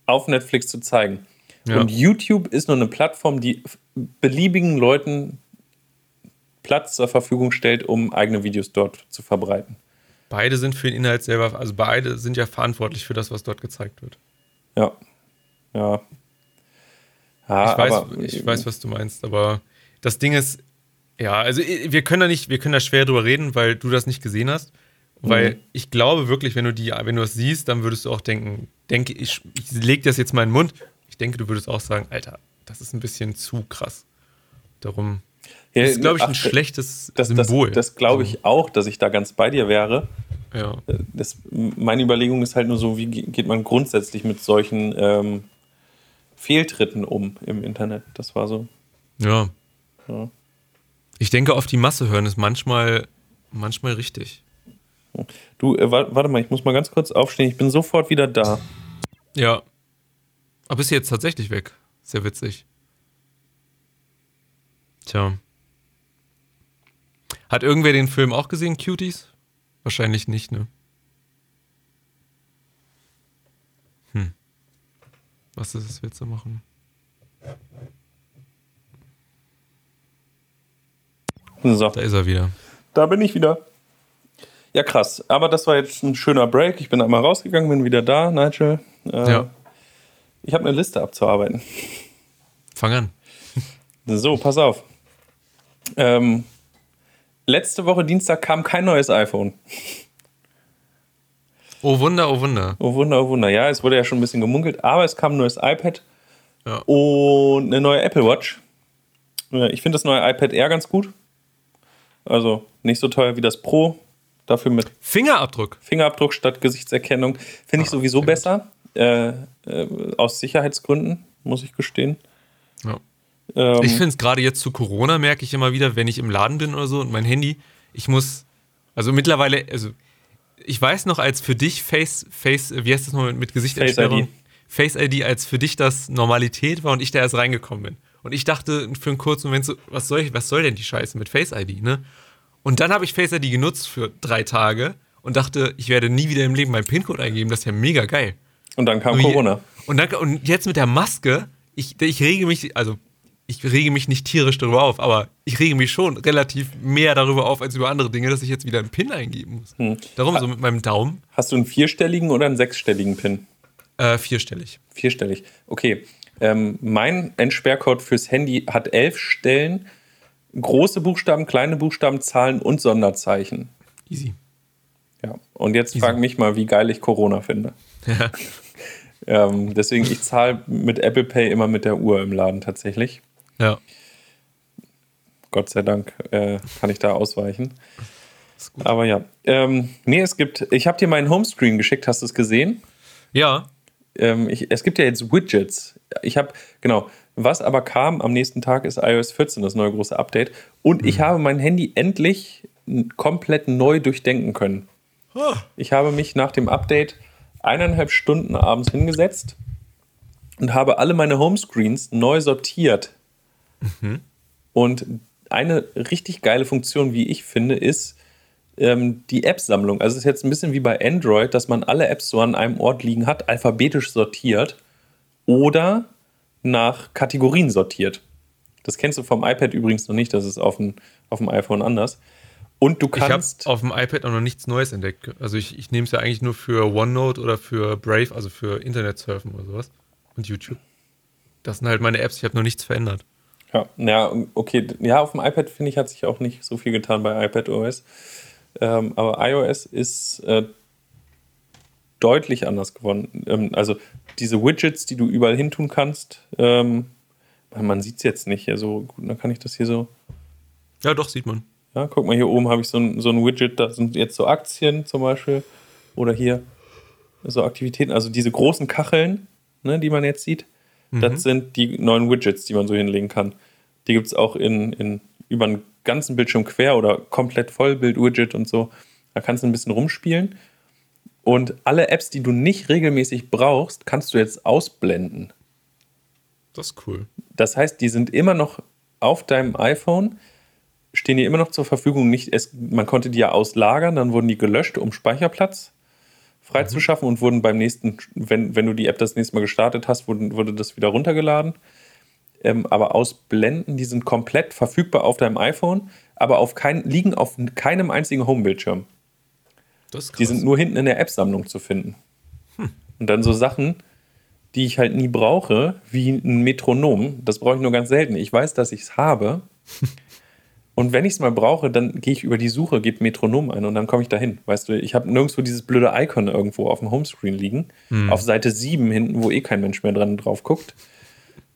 auf Netflix zu zeigen. Ja. Und YouTube ist nur eine Plattform, die beliebigen Leuten Platz zur Verfügung stellt, um eigene Videos dort zu verbreiten. Beide sind für den Inhalt selber, also beide sind ja verantwortlich für das, was dort gezeigt wird. Ja. Ja. ja ich, weiß, aber, ich weiß, was du meinst, aber das Ding ist, ja, also wir können da nicht, wir können da schwer drüber reden, weil du das nicht gesehen hast. Weil mhm. ich glaube wirklich, wenn du die, wenn du das siehst, dann würdest du auch denken, denke ich, ich lege das jetzt mal in den Mund. Ich denke, du würdest auch sagen, Alter, das ist ein bisschen zu krass. Darum das ist, glaube ich, ein ach, schlechtes das, Symbol. Das, das glaube ich auch, dass ich da ganz bei dir wäre. Ja. Das, meine Überlegung ist halt nur so, wie geht man grundsätzlich mit solchen ähm, Fehltritten um im Internet? Das war so. Ja. ja. Ich denke, auf die Masse hören ist manchmal, manchmal richtig. Du, äh, warte mal, ich muss mal ganz kurz aufstehen. Ich bin sofort wieder da. Ja. Aber bist du jetzt tatsächlich weg? Sehr witzig. Tja. Hat irgendwer den Film auch gesehen, Cuties? Wahrscheinlich nicht, ne? Hm. Was ist es jetzt zu machen? So. Da ist er wieder. Da bin ich wieder. Ja, krass. Aber das war jetzt ein schöner Break. Ich bin einmal rausgegangen, bin wieder da, Nigel. Äh, ja. Ich habe eine Liste abzuarbeiten. Fang an. So, pass auf. Ähm, letzte Woche Dienstag kam kein neues iPhone. Oh Wunder, oh Wunder. Oh Wunder, oh Wunder. Ja, es wurde ja schon ein bisschen gemunkelt, aber es kam ein neues iPad ja. und eine neue Apple Watch. Ich finde das neue iPad Air ganz gut. Also nicht so teuer wie das Pro. Dafür mit Fingerabdruck. Fingerabdruck statt Gesichtserkennung. Finde ich Ah, sowieso besser. Äh, äh, aus Sicherheitsgründen, muss ich gestehen. Ja. Ähm, Ich finde es gerade jetzt zu Corona, merke ich immer wieder, wenn ich im Laden bin oder so und mein Handy, ich muss, also mittlerweile, also ich weiß noch, als für dich Face, Face, wie heißt das nochmal mit Gesichtsentsperrung? ID. Face ID, als für dich das Normalität war und ich da erst reingekommen bin. Und ich dachte für einen kurzen Moment so, was soll, ich, was soll denn die Scheiße mit Face ID, ne? Und dann habe ich Face ID genutzt für drei Tage und dachte, ich werde nie wieder im Leben meinen PIN-Code eingeben, das ist ja mega geil. und dann kam je- Corona. Und, dann, und jetzt mit der Maske, ich, ich rege mich, also ich rege mich nicht tierisch darüber auf, aber ich rege mich schon relativ mehr darüber auf als über andere Dinge, dass ich jetzt wieder einen PIN eingeben muss. Hm. Darum so mit meinem Daumen Hast du einen vierstelligen oder einen sechsstelligen PIN? äh, vierstellig. Vierstellig. Okay. Ähm, mein Entsperrcode fürs Handy hat elf Stellen. Große Buchstaben, kleine Buchstaben, Zahlen und Sonderzeichen. Easy. Ja. Und jetzt frag mich mal, wie geil ich Corona finde. Ähm, deswegen, ich zahle mit Apple Pay immer mit der Uhr im Laden tatsächlich. Ja. Gott sei Dank äh, kann ich da ausweichen. Aber ja. Ähm, nee, es gibt, ich habe dir meinen Homescreen geschickt, hast du es gesehen? Ja. ähm, ich, es gibt ja jetzt Widgets. Ich habe, genau, was aber kam am nächsten Tag ist iOS 14, das neue große Update. Und ich habe mein Handy endlich komplett neu durchdenken können. Ich habe mich nach dem Update eineinhalb Stunden abends hingesetzt und habe alle meine Homescreens neu sortiert. Und eine richtig geile Funktion, wie ich finde, ist ähm, die App-Sammlung. Also es ist jetzt ein bisschen wie bei Android, dass man alle Apps so an einem Ort liegen hat, alphabetisch sortiert oder nach Kategorien sortiert. Das kennst du vom iPad übrigens noch nicht, das ist auf dem, auf dem iPhone anders. Und du Ich habe kannst. auf dem iPad auch noch nichts Neues entdeckt. Also ich, ich nehme es ja eigentlich nur für OneNote oder für Brave, also für Internetsurfen oder sowas. Und YouTube. Das sind halt meine Apps, ich habe noch nichts verändert. Ja, ja, okay. Ja, auf dem iPad finde ich, hat sich auch nicht so viel getan bei iPadOS. Ähm, aber iOS ist äh, deutlich anders geworden. Ähm, also diese Widgets, die du überall hin tun kannst, ähm, man, sieht es jetzt nicht. Also gut, dann kann ich das hier so. Ja, doch, sieht man. Ja, guck mal, hier oben habe ich so ein, so ein Widget, da sind jetzt so Aktien zum Beispiel. Oder hier so Aktivitäten, also diese großen Kacheln, ne, die man jetzt sieht. Das sind die neuen Widgets, die man so hinlegen kann. Die gibt es auch in, in, über einen ganzen Bildschirm quer oder komplett Vollbild-Widget und so. Da kannst du ein bisschen rumspielen. Und alle Apps, die du nicht regelmäßig brauchst, kannst du jetzt ausblenden. Das ist cool. Das heißt, die sind immer noch auf deinem iPhone, stehen dir immer noch zur Verfügung. Nicht, es, man konnte die ja auslagern, dann wurden die gelöscht, um Speicherplatz freizuschaffen und wurden beim nächsten, wenn, wenn du die App das nächste Mal gestartet hast, wurden, wurde das wieder runtergeladen. Ähm, aber ausblenden, die sind komplett verfügbar auf deinem iPhone, aber auf kein, liegen auf keinem einzigen Homebildschirm. Die sind nur hinten in der App-Sammlung zu finden. Und dann so Sachen, die ich halt nie brauche, wie ein Metronom. Das brauche ich nur ganz selten. Ich weiß, dass ich es habe. Und wenn ich es mal brauche, dann gehe ich über die Suche, gebe Metronom ein und dann komme ich dahin. Weißt du, ich habe nirgendwo dieses blöde Icon irgendwo auf dem Homescreen liegen. Auf Seite 7 hinten, wo eh kein Mensch mehr dran drauf guckt.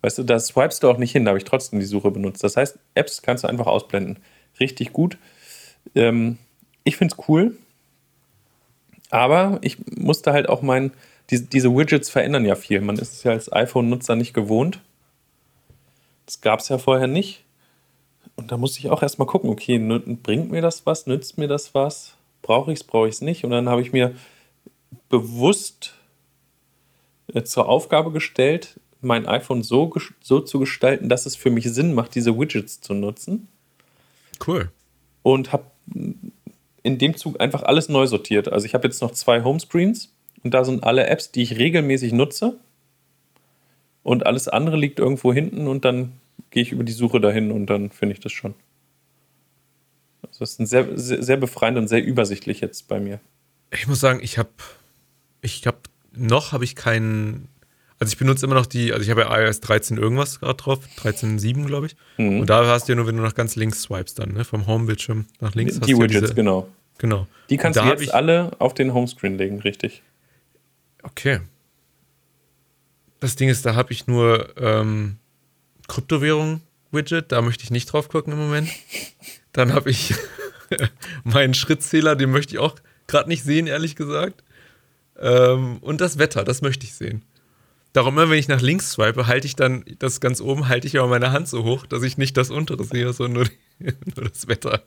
Weißt du, da swipest du auch nicht hin, da habe ich trotzdem die Suche benutzt. Das heißt, Apps kannst du einfach ausblenden. Richtig gut. Ähm, ich finde es cool. Aber ich musste halt auch meinen, diese, diese Widgets verändern ja viel. Man ist es ja als iPhone-Nutzer nicht gewohnt. Das gab es ja vorher nicht. Und da musste ich auch erstmal gucken, okay, bringt mir das was, nützt mir das was, brauche ich es, brauche ich es nicht. Und dann habe ich mir bewusst äh, zur Aufgabe gestellt, mein iPhone so, so zu gestalten, dass es für mich Sinn macht, diese Widgets zu nutzen Cool. und habe in dem Zug einfach alles neu sortiert. Also ich habe jetzt noch zwei Homescreens und da sind alle Apps, die ich regelmäßig nutze. Und alles andere liegt irgendwo hinten und dann gehe ich über die Suche dahin und dann finde ich das schon. Also das ist ein sehr, sehr, sehr befreiend und sehr übersichtlich jetzt bei mir. Ich muss sagen, ich habe, ich habe, noch habe ich keinen, also ich benutze immer noch die, also ich habe ja iOS 13 irgendwas gerade drauf, 13.7 glaube ich. Mhm. Und da hast du ja nur, wenn du nach ganz links swipest dann, ne, vom Home-Bildschirm nach links. hast die du ja Widgets, diese- genau. Genau. Die kannst du jetzt ich, alle auf den Homescreen legen, richtig. Okay. Das Ding ist, da habe ich nur ähm, Kryptowährung-Widget, da möchte ich nicht drauf gucken im Moment. Dann habe ich, meinen Schrittzähler, den möchte ich auch gerade nicht sehen, ehrlich gesagt. Ähm, und das Wetter, das möchte ich sehen. Darum immer, wenn ich nach links swipe, halte ich dann das ganz oben, halte ich aber meine Hand so hoch, dass ich nicht das untere sehe, sondern nur, nur das Wetter.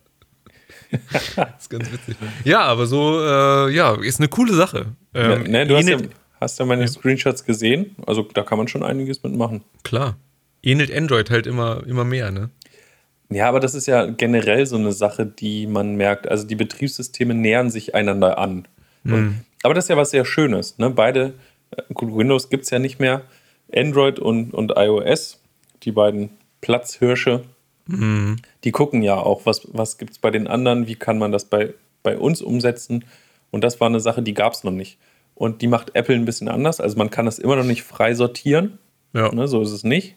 das ist ganz witzig. Ja, aber so, äh, ja, ist eine coole Sache. Ähm, ja, ne, du hast ja, hast ja, meine ja. Screenshots gesehen. Also da kann man schon einiges mitmachen. Klar. Ähnelt Android halt immer, immer mehr, ne? Ja, aber das ist ja generell so eine Sache, die man merkt. Also die Betriebssysteme nähern sich einander an. Mhm. aber das ist ja was sehr Schönes. Ne? Beide, äh, gut, Windows gibt es ja nicht mehr. Android und, und iOS, die beiden Platzhirsche, mhm. die gucken ja auch, was, was gibt es bei den anderen, wie kann man das bei, bei uns umsetzen. Und das war eine Sache, die gab es noch nicht. Und die macht Apple ein bisschen anders. Also man kann das immer noch nicht frei sortieren. Ja. Ne, so ist es nicht.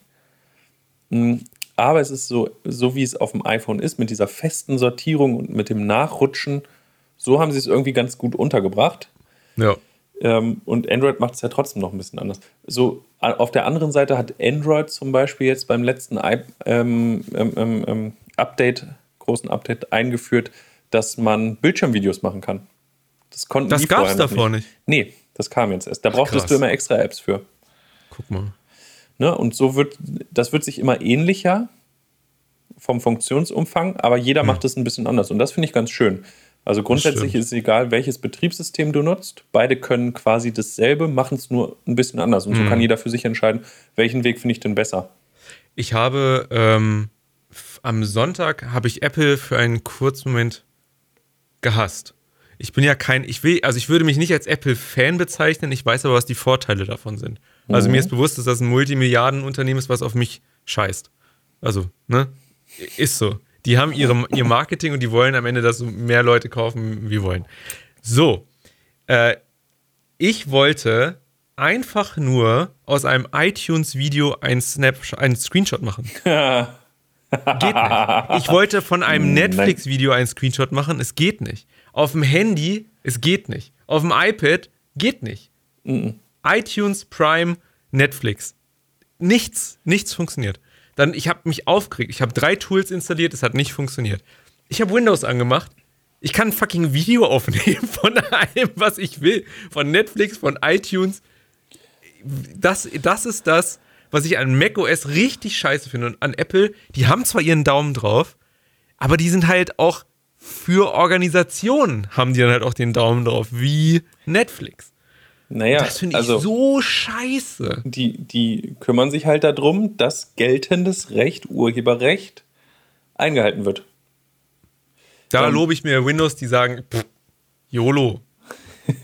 Hm, aber es ist so, so wie es auf dem iPhone ist, mit dieser festen Sortierung und mit dem Nachrutschen. So haben sie es irgendwie ganz gut untergebracht. Ja. Ähm, und Android macht es ja trotzdem noch ein bisschen anders. So, auf der anderen Seite hat Android zum Beispiel jetzt beim letzten I ähm, ähm, ähm, ähm Update, großen Update eingeführt, dass man Bildschirmvideos machen kann. Das konnten Das gab es davor nicht. nicht. Nee, das kam jetzt erst. Da brauchtest Ach, du immer extra Apps für. Guck mal. Ne? Und so wird, das wird sich immer ähnlicher vom Funktionsumfang, aber jeder hm. macht es ein bisschen anders. Und das finde ich ganz schön. Also grundsätzlich ist es egal, welches Betriebssystem du nutzt. Beide können quasi dasselbe, machen es nur ein bisschen anders. Und so hm. kann jeder für sich entscheiden, welchen Weg finde ich denn besser. Ich habe ähm, am Sonntag habe ich Apple für einen kurzen Moment gehasst. Ich bin ja kein, ich will, also ich würde mich nicht als Apple-Fan bezeichnen, ich weiß aber, was die Vorteile davon sind. Also mhm. mir ist bewusst, dass das ein Multimilliardenunternehmen ist, was auf mich scheißt. Also, ne? Ist so. Die haben ihre, ihr Marketing und die wollen am Ende, dass mehr Leute kaufen, wie wollen. So. Äh, ich wollte einfach nur aus einem iTunes-Video ein einen Screenshot machen. geht nicht. Ich wollte von einem Netflix-Video einen Screenshot machen. Es geht nicht. Auf dem Handy, es geht nicht. Auf dem iPad, geht nicht. Mhm. iTunes, Prime, Netflix. Nichts, nichts funktioniert. Dann, ich habe mich aufgeregt. Ich habe drei Tools installiert, es hat nicht funktioniert. Ich habe Windows angemacht. Ich kann ein fucking Video aufnehmen von allem, was ich will. Von Netflix, von iTunes. Das, das ist das, was ich an macOS richtig scheiße finde. Und an Apple, die haben zwar ihren Daumen drauf, aber die sind halt auch für Organisationen haben die dann halt auch den Daumen drauf, wie Netflix. Naja, das finde ich also, so scheiße. Die, die kümmern sich halt darum, dass geltendes Recht, Urheberrecht eingehalten wird. Da ähm, lobe ich mir Windows, die sagen, pff, YOLO.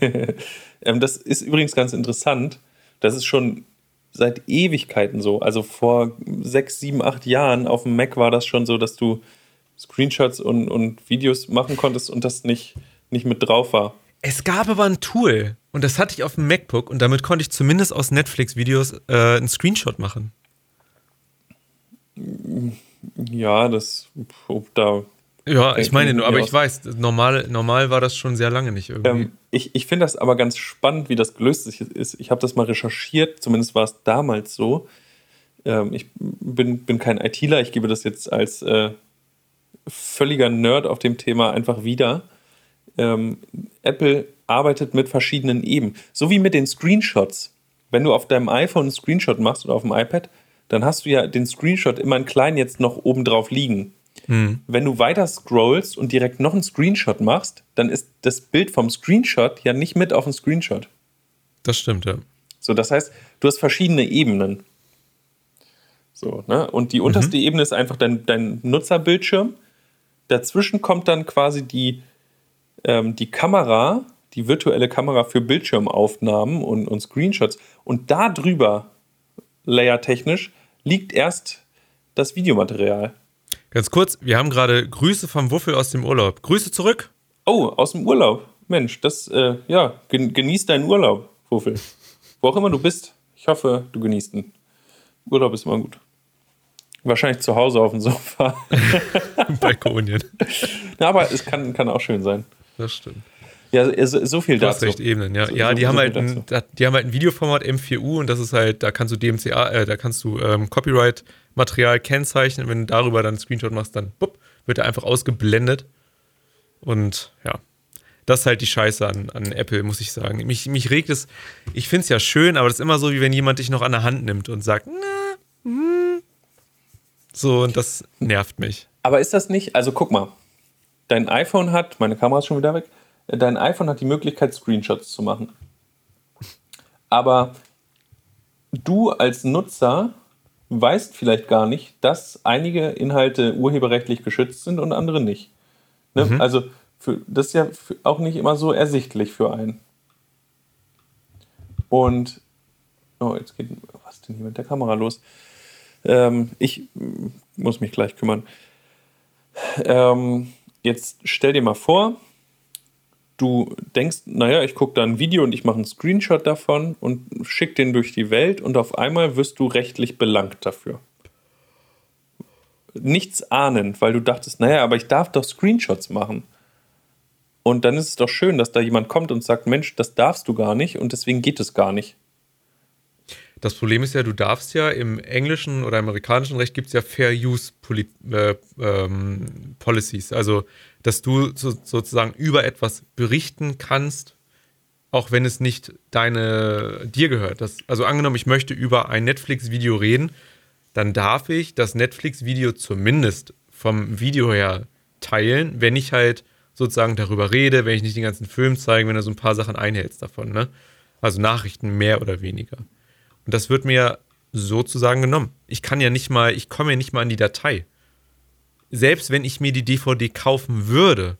ähm, das ist übrigens ganz interessant. Das ist schon seit Ewigkeiten so. Also vor sechs, sieben, acht Jahren auf dem Mac war das schon so, dass du Screenshots und, und Videos machen konntest und das nicht, nicht mit drauf war. Es gab aber ein Tool und das hatte ich auf dem MacBook und damit konnte ich zumindest aus Netflix-Videos äh, einen Screenshot machen. Ja, das, ob da. Ja, ich meine nur, aber ich weiß, normal, normal war das schon sehr lange nicht irgendwie. Ähm, ich ich finde das aber ganz spannend, wie das gelöst ist. Ich habe das mal recherchiert, zumindest war es damals so. Ähm, ich bin, bin kein ITler, ich gebe das jetzt als äh, völliger Nerd auf dem Thema einfach wieder. Ähm, Apple arbeitet mit verschiedenen Ebenen. So wie mit den Screenshots. Wenn du auf deinem iPhone einen Screenshot machst oder auf dem iPad, dann hast du ja den Screenshot immer in klein jetzt noch oben drauf liegen. Hm. Wenn du weiter scrollst und direkt noch einen Screenshot machst, dann ist das Bild vom Screenshot ja nicht mit auf dem Screenshot. Das stimmt, ja. So, das heißt, du hast verschiedene Ebenen. So, ne? Und die unterste mhm. Ebene ist einfach dein, dein Nutzerbildschirm. Dazwischen kommt dann quasi die, ähm, die Kamera, die virtuelle Kamera für Bildschirmaufnahmen und, und Screenshots. Und da drüber, layertechnisch, liegt erst das Videomaterial. Ganz kurz, wir haben gerade Grüße vom Wuffel aus dem Urlaub. Grüße zurück. Oh, aus dem Urlaub. Mensch, das, äh, ja, genieß deinen Urlaub, Wuffel. Wo auch immer du bist. Ich hoffe, du genießt ihn. Urlaub ist immer gut. Wahrscheinlich zu Hause auf dem Sofa. Balkonien. Ja, aber es kann, kann auch schön sein. Das stimmt. Ja, so, so viel du dazu. Recht, Ebenen, ja. So, ja, die, so, haben halt ein, die haben halt ein Videoformat M4U und das ist halt, da kannst du DMCA, äh, da kannst du ähm, Copyright-Material kennzeichnen. Wenn du darüber dann einen Screenshot machst, dann bupp, wird er einfach ausgeblendet. Und ja, das ist halt die Scheiße an, an Apple, muss ich sagen. Mich, mich regt es, ich finde es ja schön, aber das ist immer so, wie wenn jemand dich noch an der Hand nimmt und sagt, na, hm. So, und das nervt mich. Aber ist das nicht, also guck mal, dein iPhone hat, meine Kamera ist schon wieder weg, dein iPhone hat die Möglichkeit, Screenshots zu machen. Aber du als Nutzer weißt vielleicht gar nicht, dass einige Inhalte urheberrechtlich geschützt sind und andere nicht. Ne? Mhm. Also für, das ist ja auch nicht immer so ersichtlich für einen. Und oh, jetzt geht was ist denn hier mit der Kamera los? Ähm, ich muss mich gleich kümmern. Ähm, jetzt stell dir mal vor, du denkst, naja, ich gucke da ein Video und ich mache einen Screenshot davon und schick den durch die Welt und auf einmal wirst du rechtlich belangt dafür. Nichts ahnend, weil du dachtest, naja, aber ich darf doch Screenshots machen. Und dann ist es doch schön, dass da jemand kommt und sagt, Mensch, das darfst du gar nicht und deswegen geht es gar nicht. Das Problem ist ja, du darfst ja im englischen oder amerikanischen Recht gibt es ja Fair Use Poli äh, ähm, Policies. Also, dass du so, sozusagen über etwas berichten kannst, auch wenn es nicht deine, dir gehört. Das, also angenommen, ich möchte über ein Netflix-Video reden, dann darf ich das Netflix-Video zumindest vom Video her teilen, wenn ich halt sozusagen darüber rede, wenn ich nicht den ganzen Film zeige, wenn du so ein paar Sachen einhältst davon, ne? Also Nachrichten mehr oder weniger. Und das wird mir sozusagen genommen. Ich kann ja nicht mal, ich komme ja nicht mal an die Datei. Selbst wenn ich mir die DVD kaufen würde,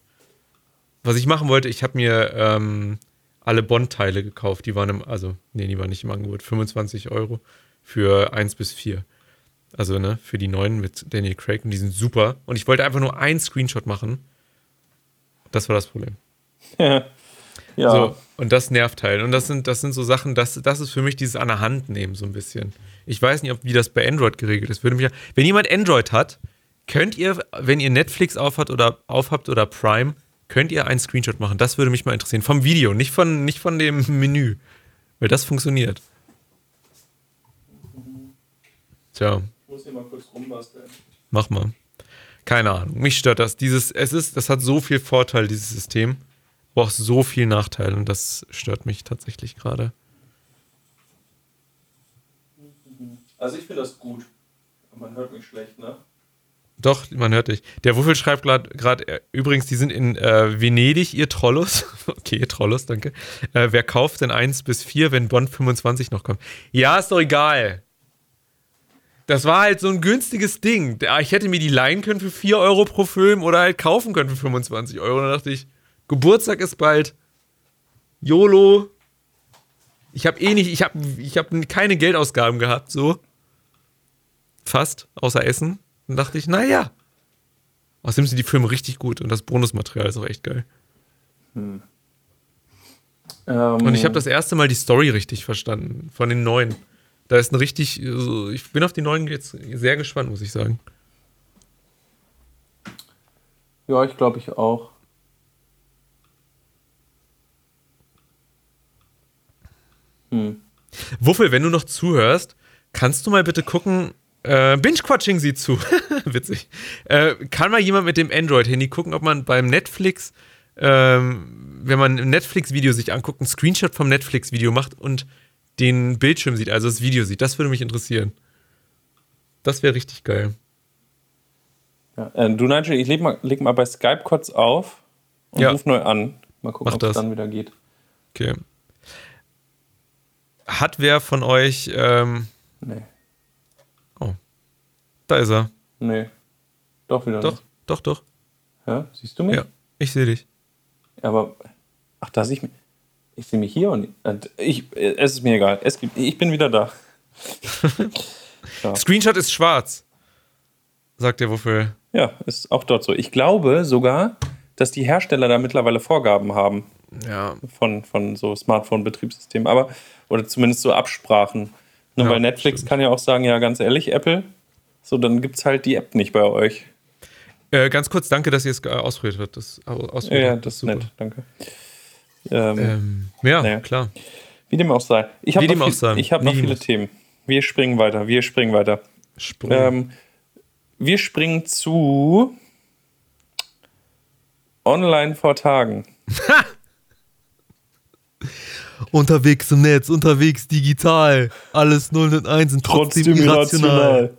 was ich machen wollte, ich habe mir ähm, alle Bond-Teile gekauft. Die waren im, also, nee, die waren nicht im Angebot. 25 Euro für 1 bis 4. Also, ne, für die neuen mit Daniel Craig und die sind super. Und ich wollte einfach nur einen Screenshot machen. Das war das Problem. Ja. Ja. So, und das nervt halt. Und das sind, das sind so Sachen, das, das ist für mich dieses an der Hand nehmen, so ein bisschen. Ich weiß nicht, ob, wie das bei Android geregelt ist. Würde mich, wenn jemand Android hat, könnt ihr, wenn ihr Netflix aufhat oder aufhabt oder Prime, könnt ihr einen Screenshot machen. Das würde mich mal interessieren. Vom Video, nicht von, nicht von dem Menü. Weil das funktioniert. Tja. Ich muss hier mal kurz rumbasteln. Mach mal. Keine Ahnung. Mich stört das. Dieses, es ist, das hat so viel Vorteil, dieses System aber auch so viel Nachteil und das stört mich tatsächlich gerade. Also ich finde das gut. Man hört mich schlecht, ne? Doch, man hört dich. Der Wuffel schreibt gerade, äh, übrigens, die sind in äh, Venedig, ihr Trollos. okay, ihr Trollos, danke. Äh, wer kauft denn 1 bis 4, wenn Bond 25 noch kommt? Ja, ist doch egal. Das war halt so ein günstiges Ding. Ich hätte mir die leihen können für 4 Euro pro Film oder halt kaufen können für 25 Euro. Da dachte ich, Geburtstag ist bald. YOLO. Ich habe eh nicht, ich habe ich hab keine Geldausgaben gehabt, so. Fast, außer Essen. Dann dachte ich, naja. Außerdem sind die Filme richtig gut und das Bonusmaterial ist auch echt geil. Hm. und ich habe das erste Mal die Story richtig verstanden von den neuen. Da ist ein richtig, ich bin auf die neuen jetzt sehr gespannt, muss ich sagen. Ja, ich glaube ich auch. Hm. Wuffel, wenn du noch zuhörst, kannst du mal bitte gucken, äh, Binge-Quatching sieht zu. Witzig. Äh, kann mal jemand mit dem Android-Handy gucken, ob man beim Netflix, ähm, wenn man ein Netflix-Video sich anguckt, ein Screenshot vom Netflix-Video macht und den Bildschirm sieht, also das Video sieht. Das würde mich interessieren. Das wäre richtig geil. Ja, äh, du, Nigel, ich leg mal, leg mal bei Skype kurz auf und ja. ruf neu an. Mal gucken, ob es dann wieder geht. Okay. Hat wer von euch. Ähm, nee. Oh. Da ist er. Nee. Doch wieder doch, nicht. Doch, doch, Ja, siehst du mich? Ja, ich sehe dich. Aber. Ach, da sehe ich mich. Ich sehe mich hier und. Ich, es ist mir egal. Es gibt, ich bin wieder da. ja. Screenshot ist schwarz. Sagt der wofür? Ja, ist auch dort so. Ich glaube sogar, dass die Hersteller da mittlerweile Vorgaben haben. Ja. Von, von so Smartphone-Betriebssystemen. Aber oder zumindest so Absprachen. Ne, ja, weil Netflix stimmt. kann ja auch sagen, ja, ganz ehrlich, Apple, so, dann gibt es halt die App nicht bei euch. Äh, ganz kurz, danke, dass ihr es ausprobiert habt. Das, ausprobiert ja, das ist super. nett, danke. Ähm, ähm, ja, naja. klar. Wie dem auch sei. Ich habe noch, viel, ich hab noch viele Themen. Wir springen weiter, wir springen weiter. Springen. Ähm, wir springen zu online vor Tagen. unterwegs im Netz, unterwegs digital, alles 0 und 1 und trotzdem, trotzdem irrational.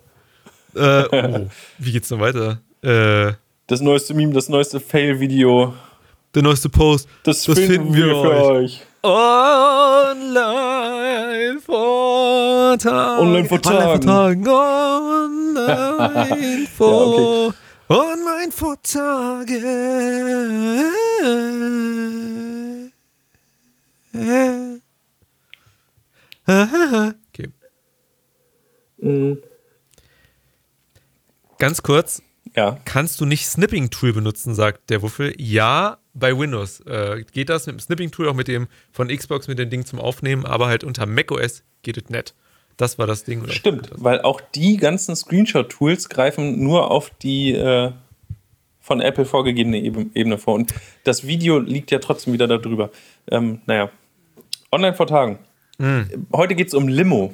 irrational. Äh, oh, wie geht's noch weiter? Äh, das neueste Meme, das neueste Fail-Video. Der neueste Post. Das, das finden, finden, wir, für euch. Online vor Tagen. Online vor Tagen. Online vor, okay. Online vor Tagen. Okay. Mhm. Ganz kurz. Ja. Kannst du nicht Snipping-Tool benutzen, sagt der Wuffel. Ja, bei Windows äh, geht das mit dem Snipping-Tool, auch mit dem von Xbox mit dem Ding zum Aufnehmen, aber halt unter macOS geht es nicht. Das war das Ding. Oder? Stimmt, weil auch die ganzen Screenshot-Tools greifen nur auf die äh, von Apple vorgegebene Ebene vor. Und das Video liegt ja trotzdem wieder darüber. Ähm, naja, online vor Tagen. Mhm. Heute geht es um Limo.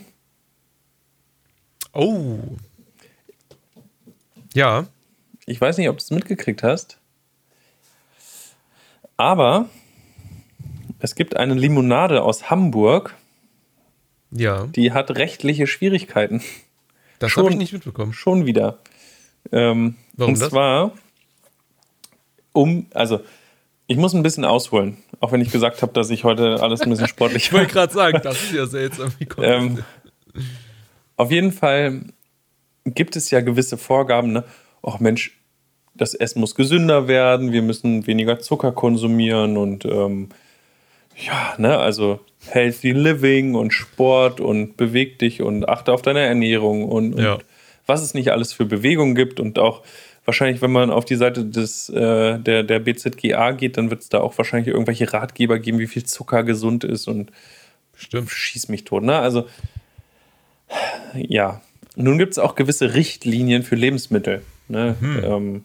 Oh. Ja. Ich weiß nicht, ob du es mitgekriegt hast. Aber es gibt eine Limonade aus Hamburg. Ja. Die hat rechtliche Schwierigkeiten. Das habe ich nicht mitbekommen. Schon wieder. Ähm, Warum und das? zwar um, also ich muss ein bisschen ausholen, auch wenn ich gesagt habe, dass ich heute alles ein bisschen sportlich Ich wollte gerade sagen, das ist ja seltsam. Ähm, auf jeden Fall gibt es ja gewisse Vorgaben, ne? Ach Mensch, das Essen muss gesünder werden, wir müssen weniger Zucker konsumieren und ähm, ja, ne, also healthy living und Sport und beweg dich und achte auf deine Ernährung und, und ja. was es nicht alles für Bewegungen gibt und auch wahrscheinlich, wenn man auf die Seite des, äh, der, der BZGA geht, dann wird es da auch wahrscheinlich irgendwelche Ratgeber geben, wie viel Zucker gesund ist und Stimmt. schieß mich tot. Ne? Also, ja. Nun gibt es auch gewisse Richtlinien für Lebensmittel. Ne? Mhm. Ähm,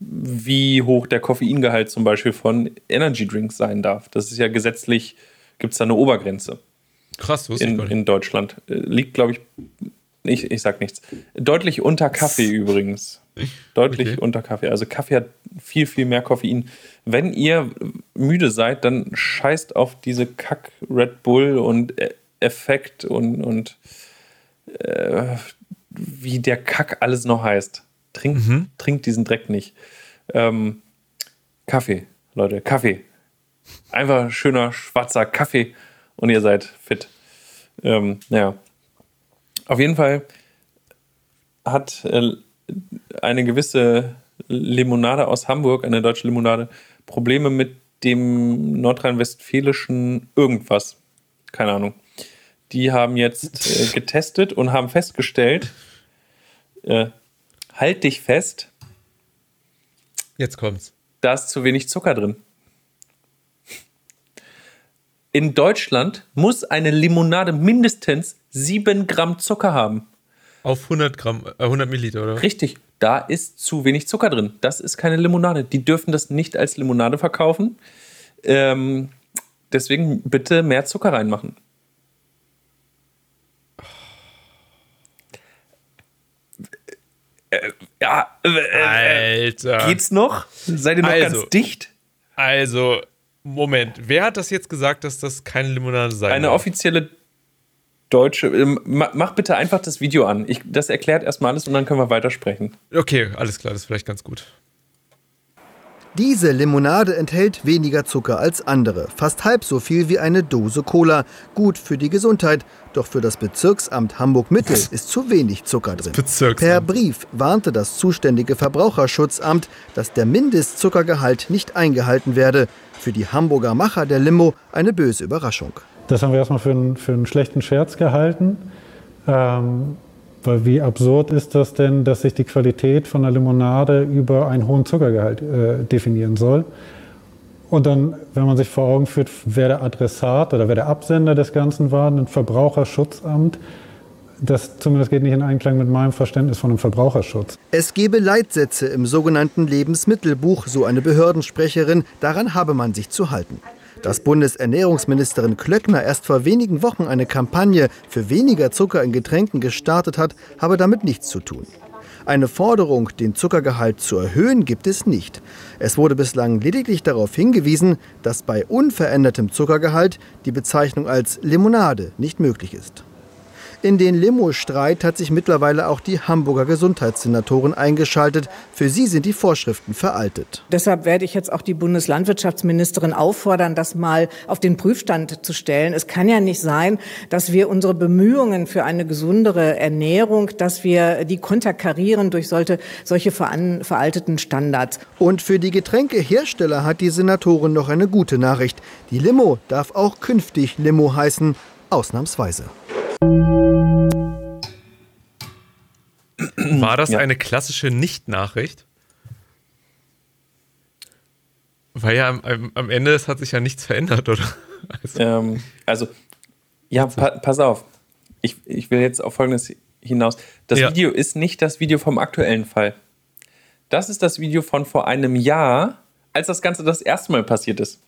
wie hoch der Koffeingehalt zum Beispiel von Energy Drinks sein darf. Das ist ja gesetzlich, gibt es da eine Obergrenze. Krass, wusste in, ich gar nicht. in Deutschland. Äh, liegt, glaube ich, ich, ich sag nichts. Deutlich unter Kaffee übrigens. Deutlich Okay. unter Kaffee. Also Kaffee hat viel, viel mehr Koffein. Wenn ihr müde seid, dann scheißt auf diese Kack Red Bull und Effekt und, und äh, wie der Kack alles noch heißt. Trinkt, Mhm. trinkt diesen Dreck nicht. Ähm, Kaffee, Leute, Kaffee. Einfach schöner schwarzer Kaffee und ihr seid fit. Ähm, naja. Auf jeden Fall hat äh, eine gewisse Limonade aus Hamburg, eine deutsche Limonade, Probleme mit dem nordrhein-westfälischen irgendwas. Keine Ahnung. Die haben jetzt äh, getestet und haben festgestellt, äh, halt dich fest, Jetzt kommt's. da ist zu wenig Zucker drin. In Deutschland muss eine Limonade mindestens 7 Gramm Zucker haben. Auf 100 Gramm, äh, 100 Milliliter, oder? Richtig, da ist zu wenig Zucker drin. Das ist keine Limonade. Die dürfen das nicht als Limonade verkaufen. Ähm, deswegen bitte mehr Zucker reinmachen. Äh, ja, äh, äh, Alter. geht's noch? Seid ihr noch Also. ganz dicht? Also, Moment. Wer hat das jetzt gesagt, dass das keine Limonade sein Eine darf? offizielle deutsche. ähm, ma- Mach bitte einfach das Video an. Ich, das erklärt erstmal alles und dann können wir weitersprechen. Okay, alles klar, das ist vielleicht ganz gut. Diese Limonade enthält weniger Zucker als andere, fast halb so viel wie eine Dose Cola. Gut für die Gesundheit, doch für das Bezirksamt Hamburg-Mitte ist zu wenig Zucker drin. Per Brief warnte das zuständige Verbraucherschutzamt, dass der Mindestzuckergehalt nicht eingehalten werde. Für die Hamburger Macher der Limo eine böse Überraschung. Das haben wir erstmal für einen, für einen schlechten Scherz gehalten. Ähm, weil wie absurd ist das denn, dass sich die Qualität von der Limonade über einen hohen Zuckergehalt äh, definieren soll? Und dann, wenn man sich vor Augen führt, wer der Adressat oder wer der Absender des Ganzen war, ein Verbraucherschutzamt, das zumindest geht nicht in Einklang mit meinem Verständnis von einem Verbraucherschutz. Es gebe Leitsätze im sogenannten Lebensmittelbuch, so eine Behördensprecherin. Daran habe man sich zu halten. Dass Bundesernährungsministerin Klöckner erst vor wenigen Wochen eine Kampagne für weniger Zucker in Getränken gestartet hat, habe damit nichts zu tun. Eine Forderung, den Zuckergehalt zu erhöhen, gibt es nicht. Es wurde bislang lediglich darauf hingewiesen, dass bei unverändertem Zuckergehalt die Bezeichnung als Limonade nicht möglich ist. In den Limo-Streit hat sich mittlerweile auch die Hamburger Gesundheitssenatoren eingeschaltet. Für sie sind die Vorschriften veraltet. Deshalb werde ich jetzt auch die Bundeslandwirtschaftsministerin auffordern, das mal auf den Prüfstand zu stellen. Es kann ja nicht sein, dass wir unsere Bemühungen für eine gesundere Ernährung, dass wir die konterkarieren durch solche, solche veralteten Standards. Und für die Getränkehersteller hat die Senatorin noch eine gute Nachricht. Die Limo darf auch künftig Limo heißen, ausnahmsweise. War das ja. eine klassische Nicht-Nachricht? Weil ja am, am, Ende es hat sich ja nichts verändert, oder? Also, ähm, also ja, pa pass auf. Ich, ich will jetzt auf Folgendes hinaus. Das ja. Video ist nicht das Video vom aktuellen Fall. Das ist das Video von vor einem Jahr, als das Ganze das erste Mal passiert ist.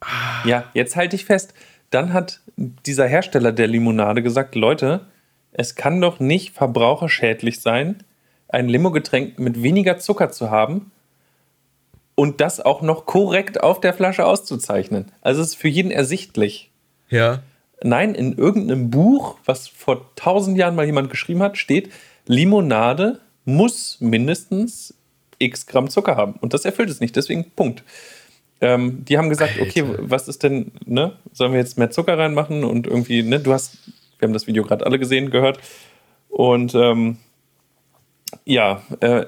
Ah. Ja, jetzt halte ich fest. Dann hat dieser Hersteller der Limonade gesagt, Leute, es kann doch nicht verbraucherschädlich sein, ein Limo-Getränk mit weniger Zucker zu haben und das auch noch korrekt auf der Flasche auszuzeichnen. Also es ist für jeden ersichtlich. Ja. Nein, in irgendeinem Buch, was vor tausend Jahren mal jemand geschrieben hat, steht, Limonade muss mindestens x Gramm Zucker haben. Und das erfüllt es nicht. Deswegen Punkt. Ähm, die haben gesagt, Alter. okay, was ist denn, ne? Sollen wir jetzt mehr Zucker reinmachen und irgendwie, ne? Du hast, wir haben das Video gerade alle gesehen, gehört. Und ähm, ja, äh,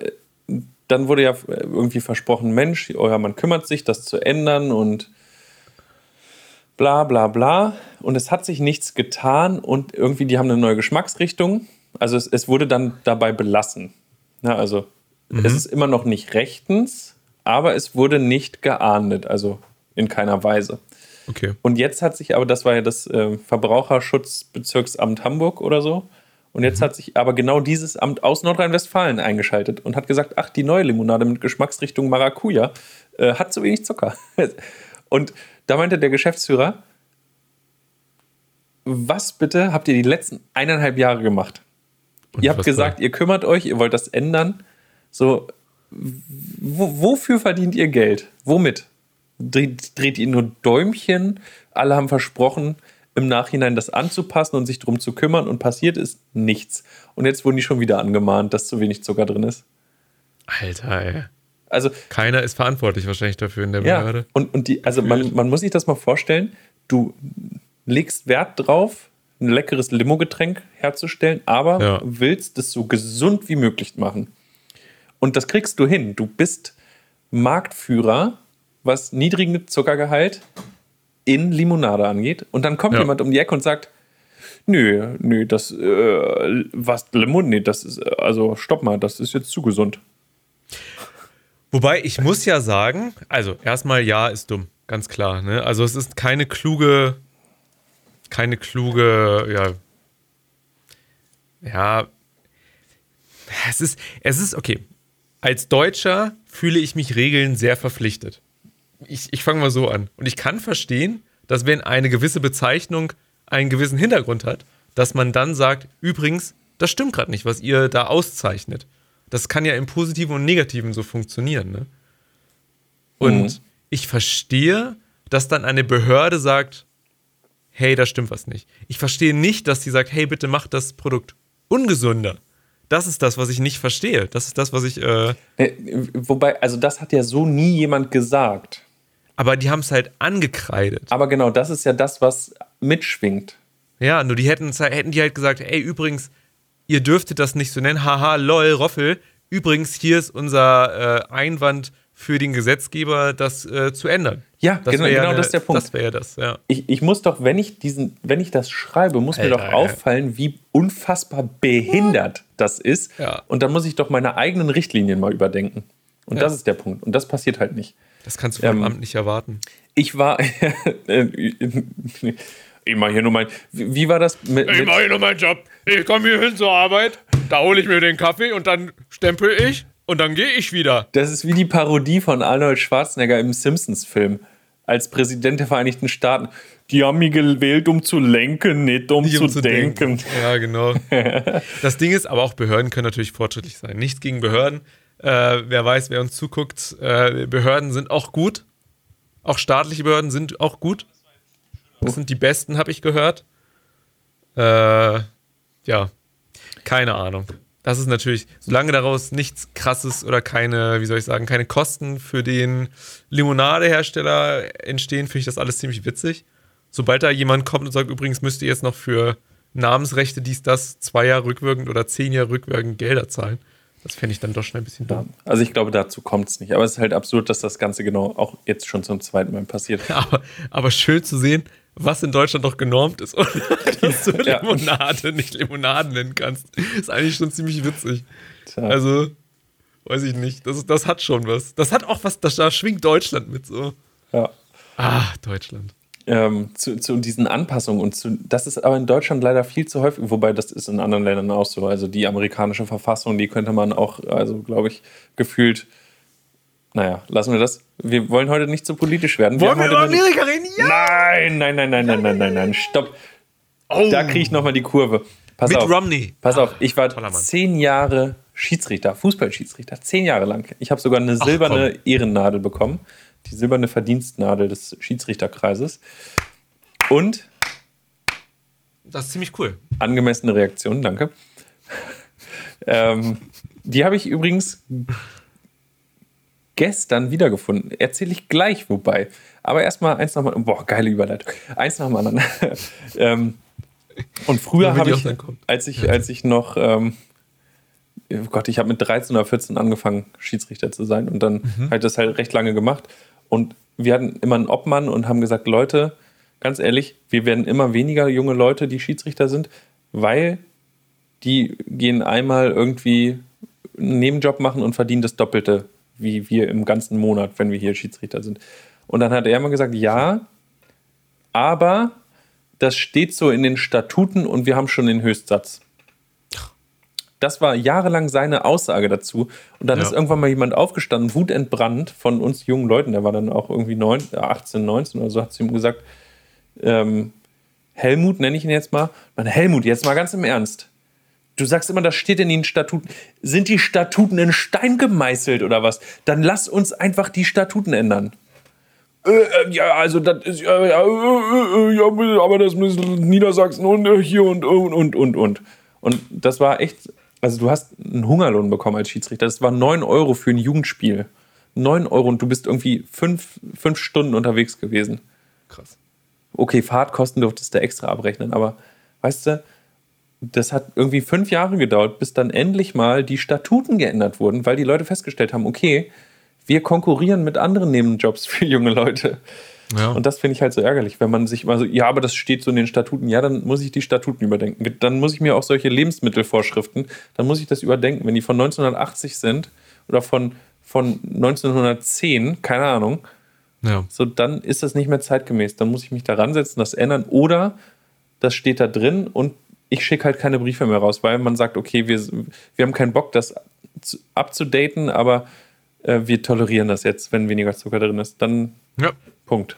dann wurde ja irgendwie versprochen, Mensch, euer Mann kümmert sich, das zu ändern und bla bla bla. Und es hat sich nichts getan und irgendwie, die haben eine neue Geschmacksrichtung. Also es, es wurde dann dabei belassen. Ja, also mhm. es ist immer noch nicht rechtens, aber es wurde nicht geahndet, also in keiner Weise. Okay. Und jetzt hat sich aber, das war ja das äh, Verbraucherschutzbezirksamt Hamburg oder so, und jetzt mhm. hat sich aber genau dieses Amt aus Nordrhein-Westfalen eingeschaltet und hat gesagt, ach, die neue Limonade mit Geschmacksrichtung Maracuja äh, hat zu wenig Zucker. und da meinte der Geschäftsführer, was bitte habt ihr die letzten eineinhalb Jahre gemacht? Und ihr habt gesagt, ihr kümmert euch, ihr wollt das ändern. So, wofür verdient ihr Geld? Womit? Dreht, dreht ihr nur Däumchen? Alle haben versprochen, im Nachhinein das anzupassen und sich darum zu kümmern und passiert ist nichts. Und jetzt wurden die schon wieder angemahnt, dass zu wenig Zucker drin ist. Alter, ey. Also, Keiner ist verantwortlich wahrscheinlich dafür in der Behörde. Ja, und, und die, also man, man muss sich das mal vorstellen, du legst Wert drauf, ein leckeres Limo-Getränk herzustellen, aber ja. willst es so gesund wie möglich machen. Und das kriegst du hin. Du bist Marktführer, was niedrigen Zuckergehalt in Limonade angeht. Und dann kommt ja. jemand um die Ecke und sagt, nö, nö, das, äh, was, Limon, nee, das ist, also stopp mal, das ist jetzt zu gesund. Wobei, ich muss ja sagen, also erstmal ja, ist dumm, ganz klar. Ne? Also es ist keine kluge, keine kluge, ja, ja, es ist, es ist, okay, als Deutscher fühle ich mich Regeln sehr verpflichtet. Ich, ich fange mal so an. Und ich kann verstehen, dass wenn eine gewisse Bezeichnung einen gewissen Hintergrund hat, dass man dann sagt, übrigens, das stimmt gerade nicht, was ihr da auszeichnet. Das kann ja im Positiven und Negativen so funktionieren. Ne? Und mhm. ich verstehe, dass dann eine Behörde sagt, hey, da stimmt was nicht. Ich verstehe nicht, dass sie sagt, hey, bitte mach das Produkt ungesunder. Das ist das, was ich nicht verstehe. Das ist das, was ich. Äh äh, Wobei, also das hat ja so nie jemand gesagt. Aber die haben es halt angekreidet. Aber genau, das ist ja das, was mitschwingt. Ja, nur die hätten, hätten die halt gesagt, ey, übrigens, ihr dürftet das nicht so nennen. Haha, lol, Roffel. Übrigens, hier ist unser äh, Einwand für den Gesetzgeber, das äh, zu ändern. Ja, das genau, genau eine, das ist der Punkt. Das wäre das, ja. Ich, ich muss doch, wenn ich diesen, wenn ich das schreibe, muss Alter, mir doch auffallen, wie unfassbar behindert das ist. Ja. Und dann muss ich doch meine eigenen Richtlinien mal überdenken. Und ja. das ist der Punkt. Und das passiert halt nicht. Das kannst du vom ähm, Amt nicht erwarten. Ich war. ich mache hier nur mein. Wie, wie war das? Mit, ich mache hier nur meinen Job. Ich komme hier hin zur Arbeit, da hole ich mir den Kaffee und dann stempel ich und dann gehe ich wieder. Das ist wie die Parodie von Arnold Schwarzenegger im Simpsons-Film als Präsident der Vereinigten Staaten. Die haben mich gewählt, um zu lenken, nicht um, Nicht zu, um zu denken. Ja, genau. das Ding ist, aber auch Behörden können natürlich fortschrittlich sein. Nichts gegen Behörden. Äh, wer weiß, wer uns zuguckt, äh, Behörden sind auch gut. Auch staatliche Behörden sind auch gut. Das sind die besten, habe ich gehört. Äh, ja, keine Ahnung. Das ist natürlich, solange daraus nichts krasses oder keine, wie soll ich sagen, keine Kosten für den Limonadehersteller entstehen, finde ich das alles ziemlich witzig. Sobald da jemand kommt und sagt, übrigens müsst ihr jetzt noch für Namensrechte dies, das, zwei Jahre rückwirkend oder zehn Jahre rückwirkend Gelder zahlen, das fände ich dann doch schnell ein bisschen dumm. also ich glaube, dazu kommt es nicht. Aber es ist halt absurd, dass das Ganze genau auch jetzt schon zum zweiten Mal passiert. Aber, aber schön zu sehen, was in Deutschland noch genormt ist und dass du Ja. Limonade nicht Limonaden nennen kannst. Ist eigentlich schon ziemlich witzig. Tja. Also, weiß ich nicht. Das, das hat schon was. Das hat auch was, das, da schwingt Deutschland mit so. Ja. Ah, Deutschland. ähm, zu, zu diesen Anpassungen und zu, das ist aber in Deutschland leider viel zu häufig, wobei das ist in anderen Ländern auch so. Also die amerikanische Verfassung, die könnte man auch, also glaube ich, gefühlt, naja, lassen wir das. Wir wollen heute nicht so politisch werden. Wollen wir über Amerika reden? Ja! Nein, nein, nein, nein, nein, nein, nein, nein, stopp. Da kriege ich nochmal die Kurve. Pass Mit auf. Romney. Pass auf, ich war toller zehn Jahre Schiedsrichter, Fußballschiedsrichter, zehn Jahre lang. Ich habe sogar eine silberne Ehrennadel bekommen, die silberne Verdienstnadel des Schiedsrichterkreises. Und Das ist ziemlich cool. angemessene Reaktion, danke. ähm, die habe ich übrigens gestern wiedergefunden. Erzähle ich gleich, wobei. Aber erstmal eins nach dem. Boah, geile Überleitung. Eins nach dem anderen. ähm, und früher habe ich, als ich, als ich noch, ähm, oh Gott, ich habe mit 13 oder 14 angefangen, Schiedsrichter zu sein und dann habe ich das halt recht lange gemacht. Und wir hatten immer einen Obmann und haben gesagt, Leute, ganz ehrlich, wir werden immer weniger junge Leute, die Schiedsrichter sind, weil die gehen einmal irgendwie einen Nebenjob machen und verdienen das Doppelte, wie wir im ganzen Monat, wenn wir hier Schiedsrichter sind. Und dann hat er immer gesagt, ja, aber das steht so in den Statuten und wir haben schon den Höchstsatz. Das war jahrelang seine Aussage dazu. Und dann Ja. ist irgendwann mal jemand aufgestanden, wutentbrannt von uns jungen Leuten, der war dann auch irgendwie neun, äh, 18, 19 oder so, hat zu ihm gesagt, ähm, Helmut nenne ich ihn jetzt mal. Man, Helmut, jetzt mal ganz im Ernst. Du sagst immer, das steht in den Statuten. Sind die Statuten in Stein gemeißelt oder was? Dann lass uns einfach die Statuten ändern. Äh, äh, ja, also das ist ja, ja, äh, äh, ja, aber das müssen Niedersachsen und äh, hier und und und und und. Und das war echt, also du hast einen Hungerlohn bekommen als Schiedsrichter. Das war 9 Euro für ein Jugendspiel. 9 Euro und du bist irgendwie fünf, fünf Stunden unterwegs gewesen. Krass. Okay, Fahrtkosten durftest du extra abrechnen, aber weißt du, das hat irgendwie fünf Jahre gedauert, bis dann endlich mal die Statuten geändert wurden, weil die Leute festgestellt haben, okay, wir konkurrieren mit anderen Nebenjobs für junge Leute. Ja. Und das finde ich halt so ärgerlich, wenn man sich mal so, ja, aber das steht so in den Statuten, ja, dann muss ich die Statuten überdenken. Dann muss ich mir auch solche Lebensmittelvorschriften, dann muss ich das überdenken. Wenn die von 1980 sind oder von, von 1910, keine Ahnung, ja. so dann ist das nicht mehr zeitgemäß. Dann muss ich mich da ransetzen, das ändern oder das steht da drin und ich schicke halt keine Briefe mehr raus, weil man sagt, okay, wir, wir haben keinen Bock, das zu- abzudaten, aber äh, wir tolerieren das jetzt, wenn weniger Zucker drin ist. Dann Ja, Punkt.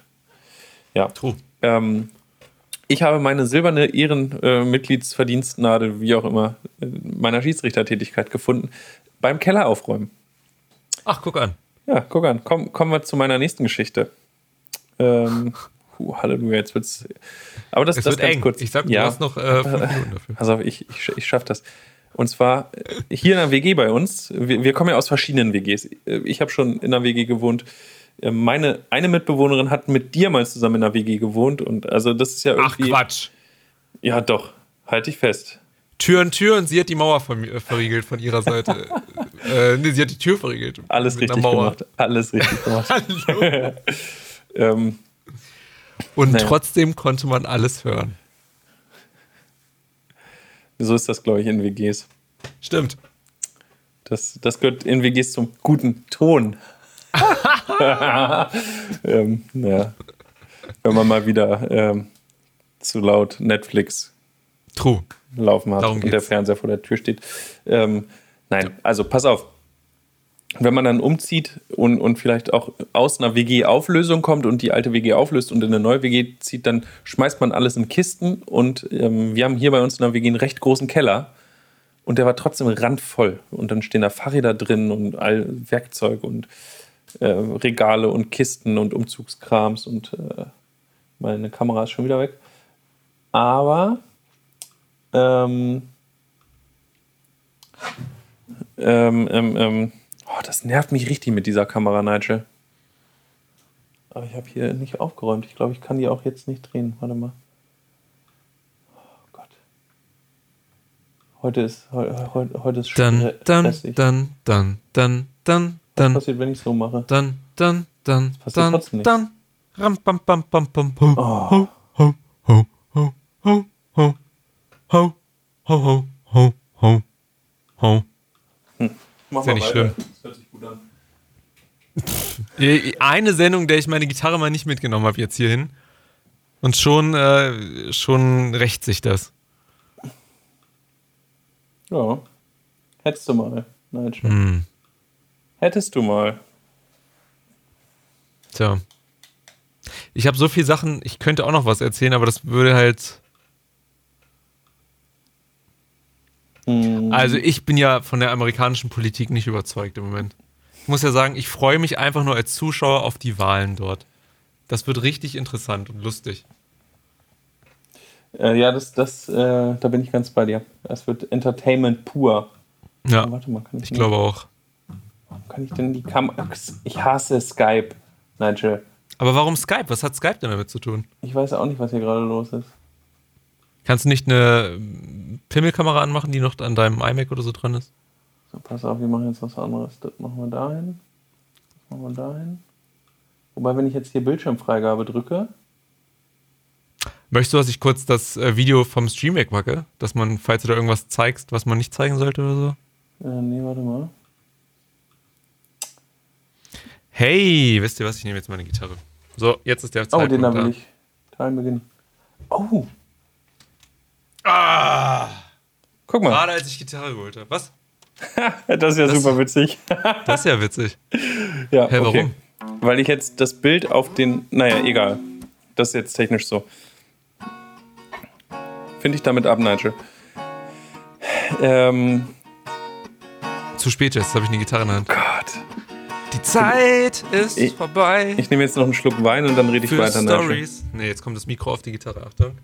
Ja. true. Ähm, ich habe meine silberne Ehrenmitgliedsverdienstnadel, wie auch immer, in meiner Schiedsrichtertätigkeit gefunden beim Keller aufräumen. Ach, guck an. Ja, guck an, komm, kommen wir zu meiner nächsten Geschichte. Ähm, puh, Halleluja, jetzt wird's. Aber das, Es das wird ganz eng. kurz. Ich sag, ja, du hast noch äh, fünf Minuten dafür. Auf, ich, ich, ich schaffe das. Und zwar äh, hier in der WG bei uns. Wir, wir kommen ja aus verschiedenen WGs. Äh, Ich habe schon in der WG gewohnt. Äh, Meine eine Mitbewohnerin hat mit dir mal zusammen in der WG gewohnt. Und also das ist ja Ach, irgendwie. Quatsch. Ja, doch. Halt dich fest. Tür in Tür und sie hat die Mauer äh, verriegelt von ihrer Seite. äh, nee, sie hat die Tür verriegelt. Alles richtig gemacht. Alles richtig gemacht. Ähm, Und Naja. trotzdem konnte man alles hören. so ist das, glaube ich, in WGs. Stimmt. Das, das gehört in WGs zum guten Ton. ähm, ja. Wenn man mal wieder ähm, zu laut Netflix True. laufen hat Darum und der geht's. Fernseher vor der Tür steht. Ähm, nein, also pass auf. Wenn man dann umzieht und, und vielleicht auch aus einer WG-Auflösung kommt und die alte WG auflöst und in eine neue WG zieht, dann schmeißt man alles in Kisten. Und ähm, wir haben hier bei uns in der WG einen recht großen Keller. Und der war trotzdem randvoll. Und dann stehen da Fahrräder drin und all Werkzeug und äh, Regale und Kisten und Umzugskrams. Und äh, meine Kamera ist schon wieder weg. Aber ähm, ähm, ähm, ähm Oh, das nervt mich richtig mit dieser Kamera, Nigel. Aber ich habe hier nicht aufgeräumt. Ich glaube, ich kann die auch jetzt nicht drehen. Warte mal. Oh Gott. Heute ist, heute, heute ist schon dann, dann, dann, dann, dann, dann, dann. Was passiert, wenn ich so mache? Dann, dann, dann, das dann, trotzdem nicht. dann. Ram, bam, bam, bam, bam, ho, ho, ho, ho, ho, ho, ho, ho, ho, ho, ho, ho. Hm. Ist ja nicht schlimm. Gut an. Eine Sendung, der ich meine Gitarre mal nicht mitgenommen habe jetzt hierhin. Und schon, äh, schon rächt sich das. Ja. Hättest du mal, Nigel. Hm. Hättest du mal. Tja. Ich habe so viele Sachen, ich könnte auch noch was erzählen, aber das würde halt Mhm. Also ich bin ja von der amerikanischen Politik nicht überzeugt im Moment. Ich muss ja sagen, ich freue mich einfach nur als Zuschauer auf die Wahlen dort. Das wird richtig interessant und lustig. Äh, ja, das, das, äh, da bin ich ganz bei dir. Es wird Entertainment pur. Ja, oh, warte mal, kann ich, ich glaube auch. Warum kann ich denn die Kamera... Ich hasse Skype, Nigel. Aber warum Skype? Was hat Skype denn damit zu tun? Ich weiß auch nicht, was hier gerade los ist. Kannst du nicht eine Pimmelkamera anmachen, die noch an deinem iMac oder so dran ist? Pass auf, wir machen jetzt was anderes. Das machen wir dahin. Das machen wir dahin. Wobei, wenn ich jetzt hier Bildschirmfreigabe drücke. Möchtest du, dass ich kurz das äh, Video vom Stream wegpacke? Dass man, falls du da irgendwas zeigst, was man nicht zeigen sollte oder so? Äh, nee, warte mal. Hey, wisst ihr was? Ich nehme jetzt meine Gitarre. So, jetzt ist der Zeitpunkt Oh, den da will ich. Teilen beginnen. Oh, Ah! Guck mal. Gerade als ich Gitarre geholt habe. Was? das ist ja das, super witzig. das ist ja witzig. Ja, hey, warum? Okay. Weil ich jetzt das Bild auf den. Naja, egal. Das ist jetzt technisch so. Finde ich damit ab, Nigel. Ähm. Zu spät jetzt, habe ich eine Gitarre in der Hand. Gott. Die Zeit ist ich, vorbei. Ich nehme jetzt noch einen Schluck Wein und dann rede ich Für weiter. Stories. Nigel. Nee, jetzt kommt das Mikro auf die Gitarre. Achtung.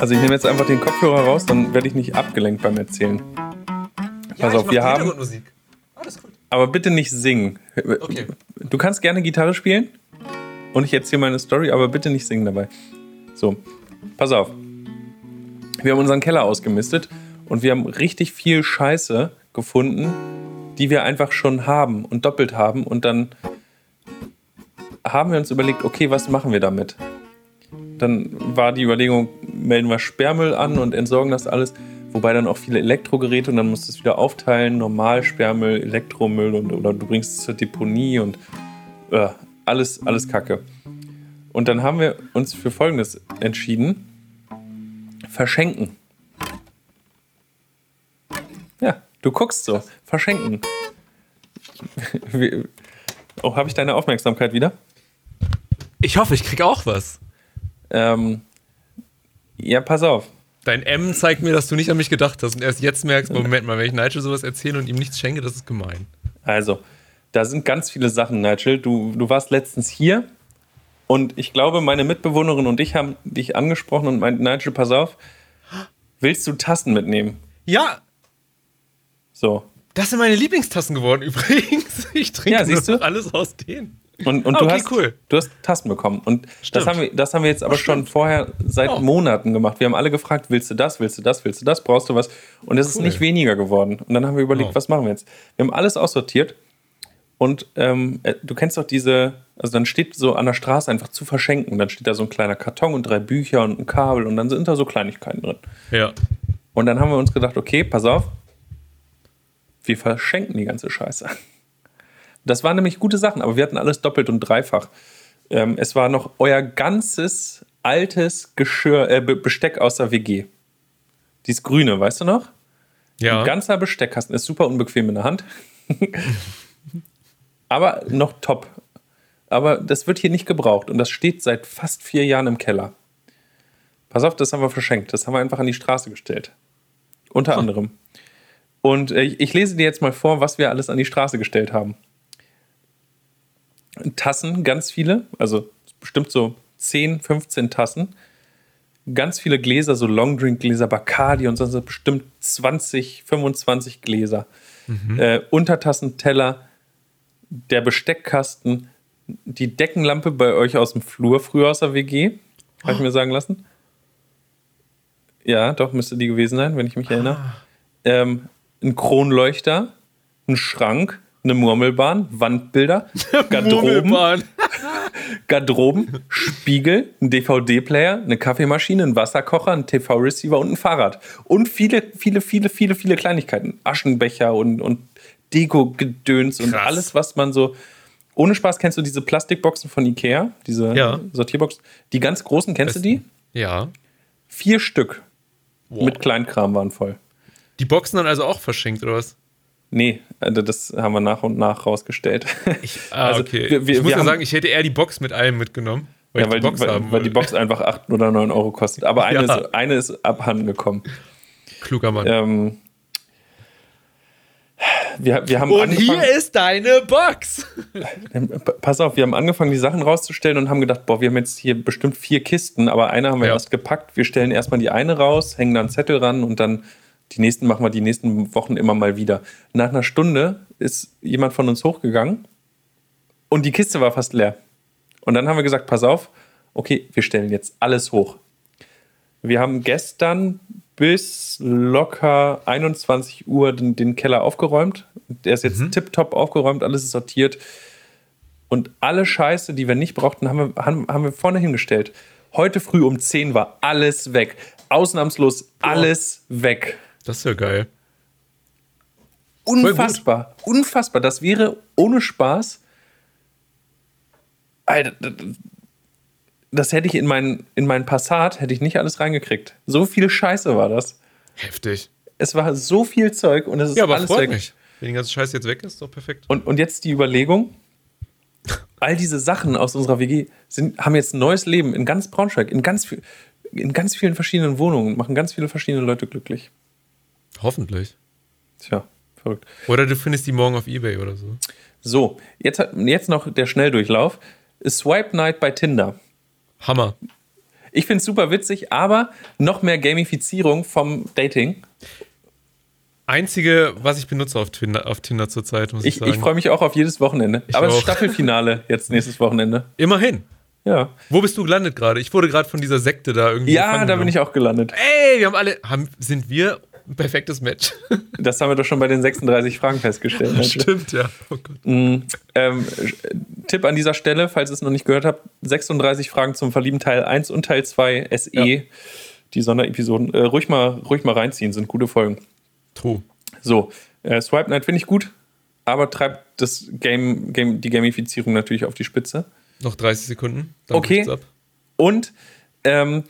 Also ich nehme jetzt einfach den Kopfhörer raus, dann werde ich nicht abgelenkt beim Erzählen. Ja, Pass auf, wir haben. Alles gut. Aber bitte nicht singen. Okay. Du kannst gerne Gitarre spielen und ich erzähle meine Story, aber bitte nicht singen dabei. So, pass auf. Wir haben unseren Keller ausgemistet und wir haben richtig viel Scheiße gefunden, die wir einfach schon haben und doppelt haben und dann haben wir uns überlegt, okay, was machen wir damit? Dann war die Überlegung, melden wir Sperrmüll an und entsorgen das alles. Wobei dann auch viele Elektrogeräte und dann musst du es wieder aufteilen, normal Sperrmüll, Elektromüll und, oder du bringst es zur Deponie und äh, alles, alles Kacke. Und dann haben wir uns für Folgendes entschieden: Verschenken. Ja, du guckst so. Verschenken. oh, habe ich deine Aufmerksamkeit wieder? Ich hoffe, ich krieg auch was. Ähm, ja, pass auf. Dein M zeigt mir, dass du nicht an mich gedacht hast und erst jetzt merkst, Moment mal, wenn ich Nigel sowas erzähle und ihm nichts schenke, das ist gemein. Also, da sind ganz viele Sachen, Nigel. Du, du warst letztens hier und ich glaube, meine Mitbewohnerin und ich haben dich angesprochen und meinten, Nigel, pass auf, willst du Tassen mitnehmen? Ja. So. Das sind meine Lieblingstassen geworden übrigens. Ich trinke ja, siehst du? alles aus denen. Und, und okay, du, hast, cool. du hast Tasten bekommen. Und das haben, wir, das haben wir jetzt aber schon vorher seit oh. Monaten gemacht. Wir haben alle gefragt, willst du das, willst du das, willst du das, brauchst du was? Und es cool. ist nicht weniger geworden. Und dann haben wir überlegt, oh. was machen wir jetzt? Wir haben alles aussortiert. Und ähm, äh, du kennst doch diese, also dann steht so an der Straße einfach zu verschenken. Dann steht da so ein kleiner Karton und drei Bücher und ein Kabel und dann sind da so Kleinigkeiten drin. Ja. Und dann haben wir uns gedacht, okay, pass auf, wir verschenken die ganze Scheiße. Das waren nämlich gute Sachen, aber wir hatten alles doppelt und dreifach. Ähm, es war noch euer ganzes altes Geschirr, äh, Besteck aus der WG. Dieses grüne, weißt du noch? Ja. Ein ganzer Besteckkasten ist super unbequem in der Hand. Aber noch top. Aber das wird hier nicht gebraucht und das steht seit fast vier Jahren im Keller. Pass auf, das haben wir verschenkt. Das haben wir einfach an die Straße gestellt. Unter anderem. Und äh, ich lese dir jetzt mal vor, was wir alles an die Straße gestellt haben. Tassen, ganz viele, also bestimmt so 10, 15 Tassen. Ganz viele Gläser, so Longdrink-Gläser, Bacardi und sonst bestimmt 20, 25 Gläser. Äh, Untertassen, Teller, der Besteckkasten, die Deckenlampe bei euch aus dem Flur, früher aus der WG, habe ich mir sagen lassen. Ja, doch, müsste die gewesen sein, wenn ich mich erinnere. Ähm, ein Kronleuchter, ein Schrank, eine Murmelbahn, Wandbilder, Garderoben. Garderoben, Spiegel, ein DVD-Player, eine Kaffeemaschine, ein Wasserkocher, ein TV-Receiver und ein Fahrrad. Und viele, viele, viele, viele, viele Kleinigkeiten. Aschenbecher und, und Deko-Gedöns und alles, was man so. Ohne Spaß kennst du diese Plastikboxen von Ikea, diese Ja. Sortierboxen. Die ganz großen, kennst du die? Ja. Vier Stück Wow. mit Kleinkram waren voll. Die Boxen dann also auch verschenkt, oder was? Nee, also das haben wir nach und nach rausgestellt. Ah, Also, okay. wir- wir- ich muss ja sagen, ich hätte eher die Box mit allem mitgenommen. Weil ja, ich weil, die Box die, weil, weil die. Box einfach 8 oder 9 Euro kostet. Aber eine, Ja. ist, eine ist abhanden gekommen. Kluger Mann. Ähm, wir, wir haben Und hier ist deine Box. Ähm, pass auf, wir haben angefangen, die Sachen rauszustellen und haben gedacht, boah, wir haben jetzt hier bestimmt vier Kisten, aber eine haben wir Ja. erst gepackt. Wir stellen erstmal die eine raus, hängen da einen Zettel ran und dann die nächsten machen wir die nächsten Wochen immer mal wieder. Nach einer Stunde ist jemand von uns hochgegangen und die Kiste war fast leer. Und dann haben wir gesagt, pass auf, okay, wir stellen jetzt alles hoch. Wir haben gestern bis locker 21 Uhr den, den Keller aufgeräumt. Der ist jetzt tipptopp aufgeräumt, alles ist sortiert. Und alle Scheiße, die wir nicht brauchten, haben wir, haben, haben wir vorne hingestellt. Heute früh um 10 war alles weg. Ausnahmslos alles weg. Das ist ja geil. Unfassbar. Unfassbar. Das wäre ohne Spaß. Alter, das- hätte ich in meinen, in meinen Passat, hätte ich nicht alles reingekriegt. So viel Scheiße war das. Heftig. Es war so viel Zeug und es ist Ja, aber alles freut weg. mich. Wenn die ganze Scheiße jetzt weg ist, ist doch perfekt. Und, und jetzt die Überlegung, all diese Sachen aus unserer WG sind, haben jetzt ein neues Leben in ganz Braunschweig, in ganz, in ganz vielen verschiedenen Wohnungen, machen ganz viele verschiedene Leute glücklich. Hoffentlich. Tja, verrückt. Oder du findest die morgen auf Ebay oder so. So, jetzt, jetzt noch der Schnelldurchlauf. Swipe Night bei Tinder. Hammer. Ich finde es super witzig, aber noch mehr Gamifizierung vom Dating. Einzige, was ich benutze auf Tinder, auf Tinder zurzeit, muss ich, Ich, sagen. ich freue mich auch auf jedes Wochenende. aber es ist auch. Staffelfinale jetzt nächstes Wochenende. Immerhin. Ja, Wo bist du gelandet gerade? Ich wurde gerade von dieser Sekte da irgendwie. ja da bin ich auch gelandet. Ey, wir haben alle. Haben, sind wir ein perfektes Match? Das haben wir doch schon bei den 36 Fragen festgestellt. Mensch. Stimmt, ja. Oh Gott. Ähm, äh, Tipp an dieser Stelle, falls ihr es noch nicht gehört habt: 36 Fragen zum Verlieben Teil 1 und Teil 2 SE. Ja. Die Sonderepisoden. Äh, ruhig, mal, ruhig mal reinziehen, sind gute Folgen. True. So, äh, Swipe Night finde ich gut, aber treibt das Game, Game, die Gamifizierung natürlich auf die Spitze. Noch 30 Sekunden. Okay. Und ähm,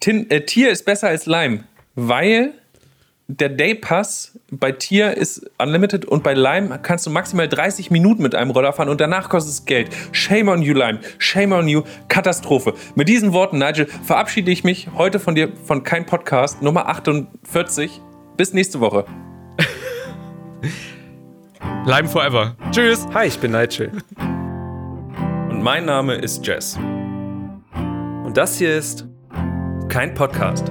Tin, äh, Tier ist besser als Lime, weil der Day Pass bei Tier ist unlimited und bei Lime kannst du maximal 30 Minuten mit einem Roller fahren und danach kostet es Geld. Shame on you, Lime. Shame on you. Katastrophe. Mit diesen Worten, Nigel, verabschiede ich mich heute von dir von kein Podcast Nummer 48. Bis nächste Woche. Lime forever. Tschüss. Hi, ich bin Nigel. Und mein Name ist Jess. Und das hier ist kein Podcast.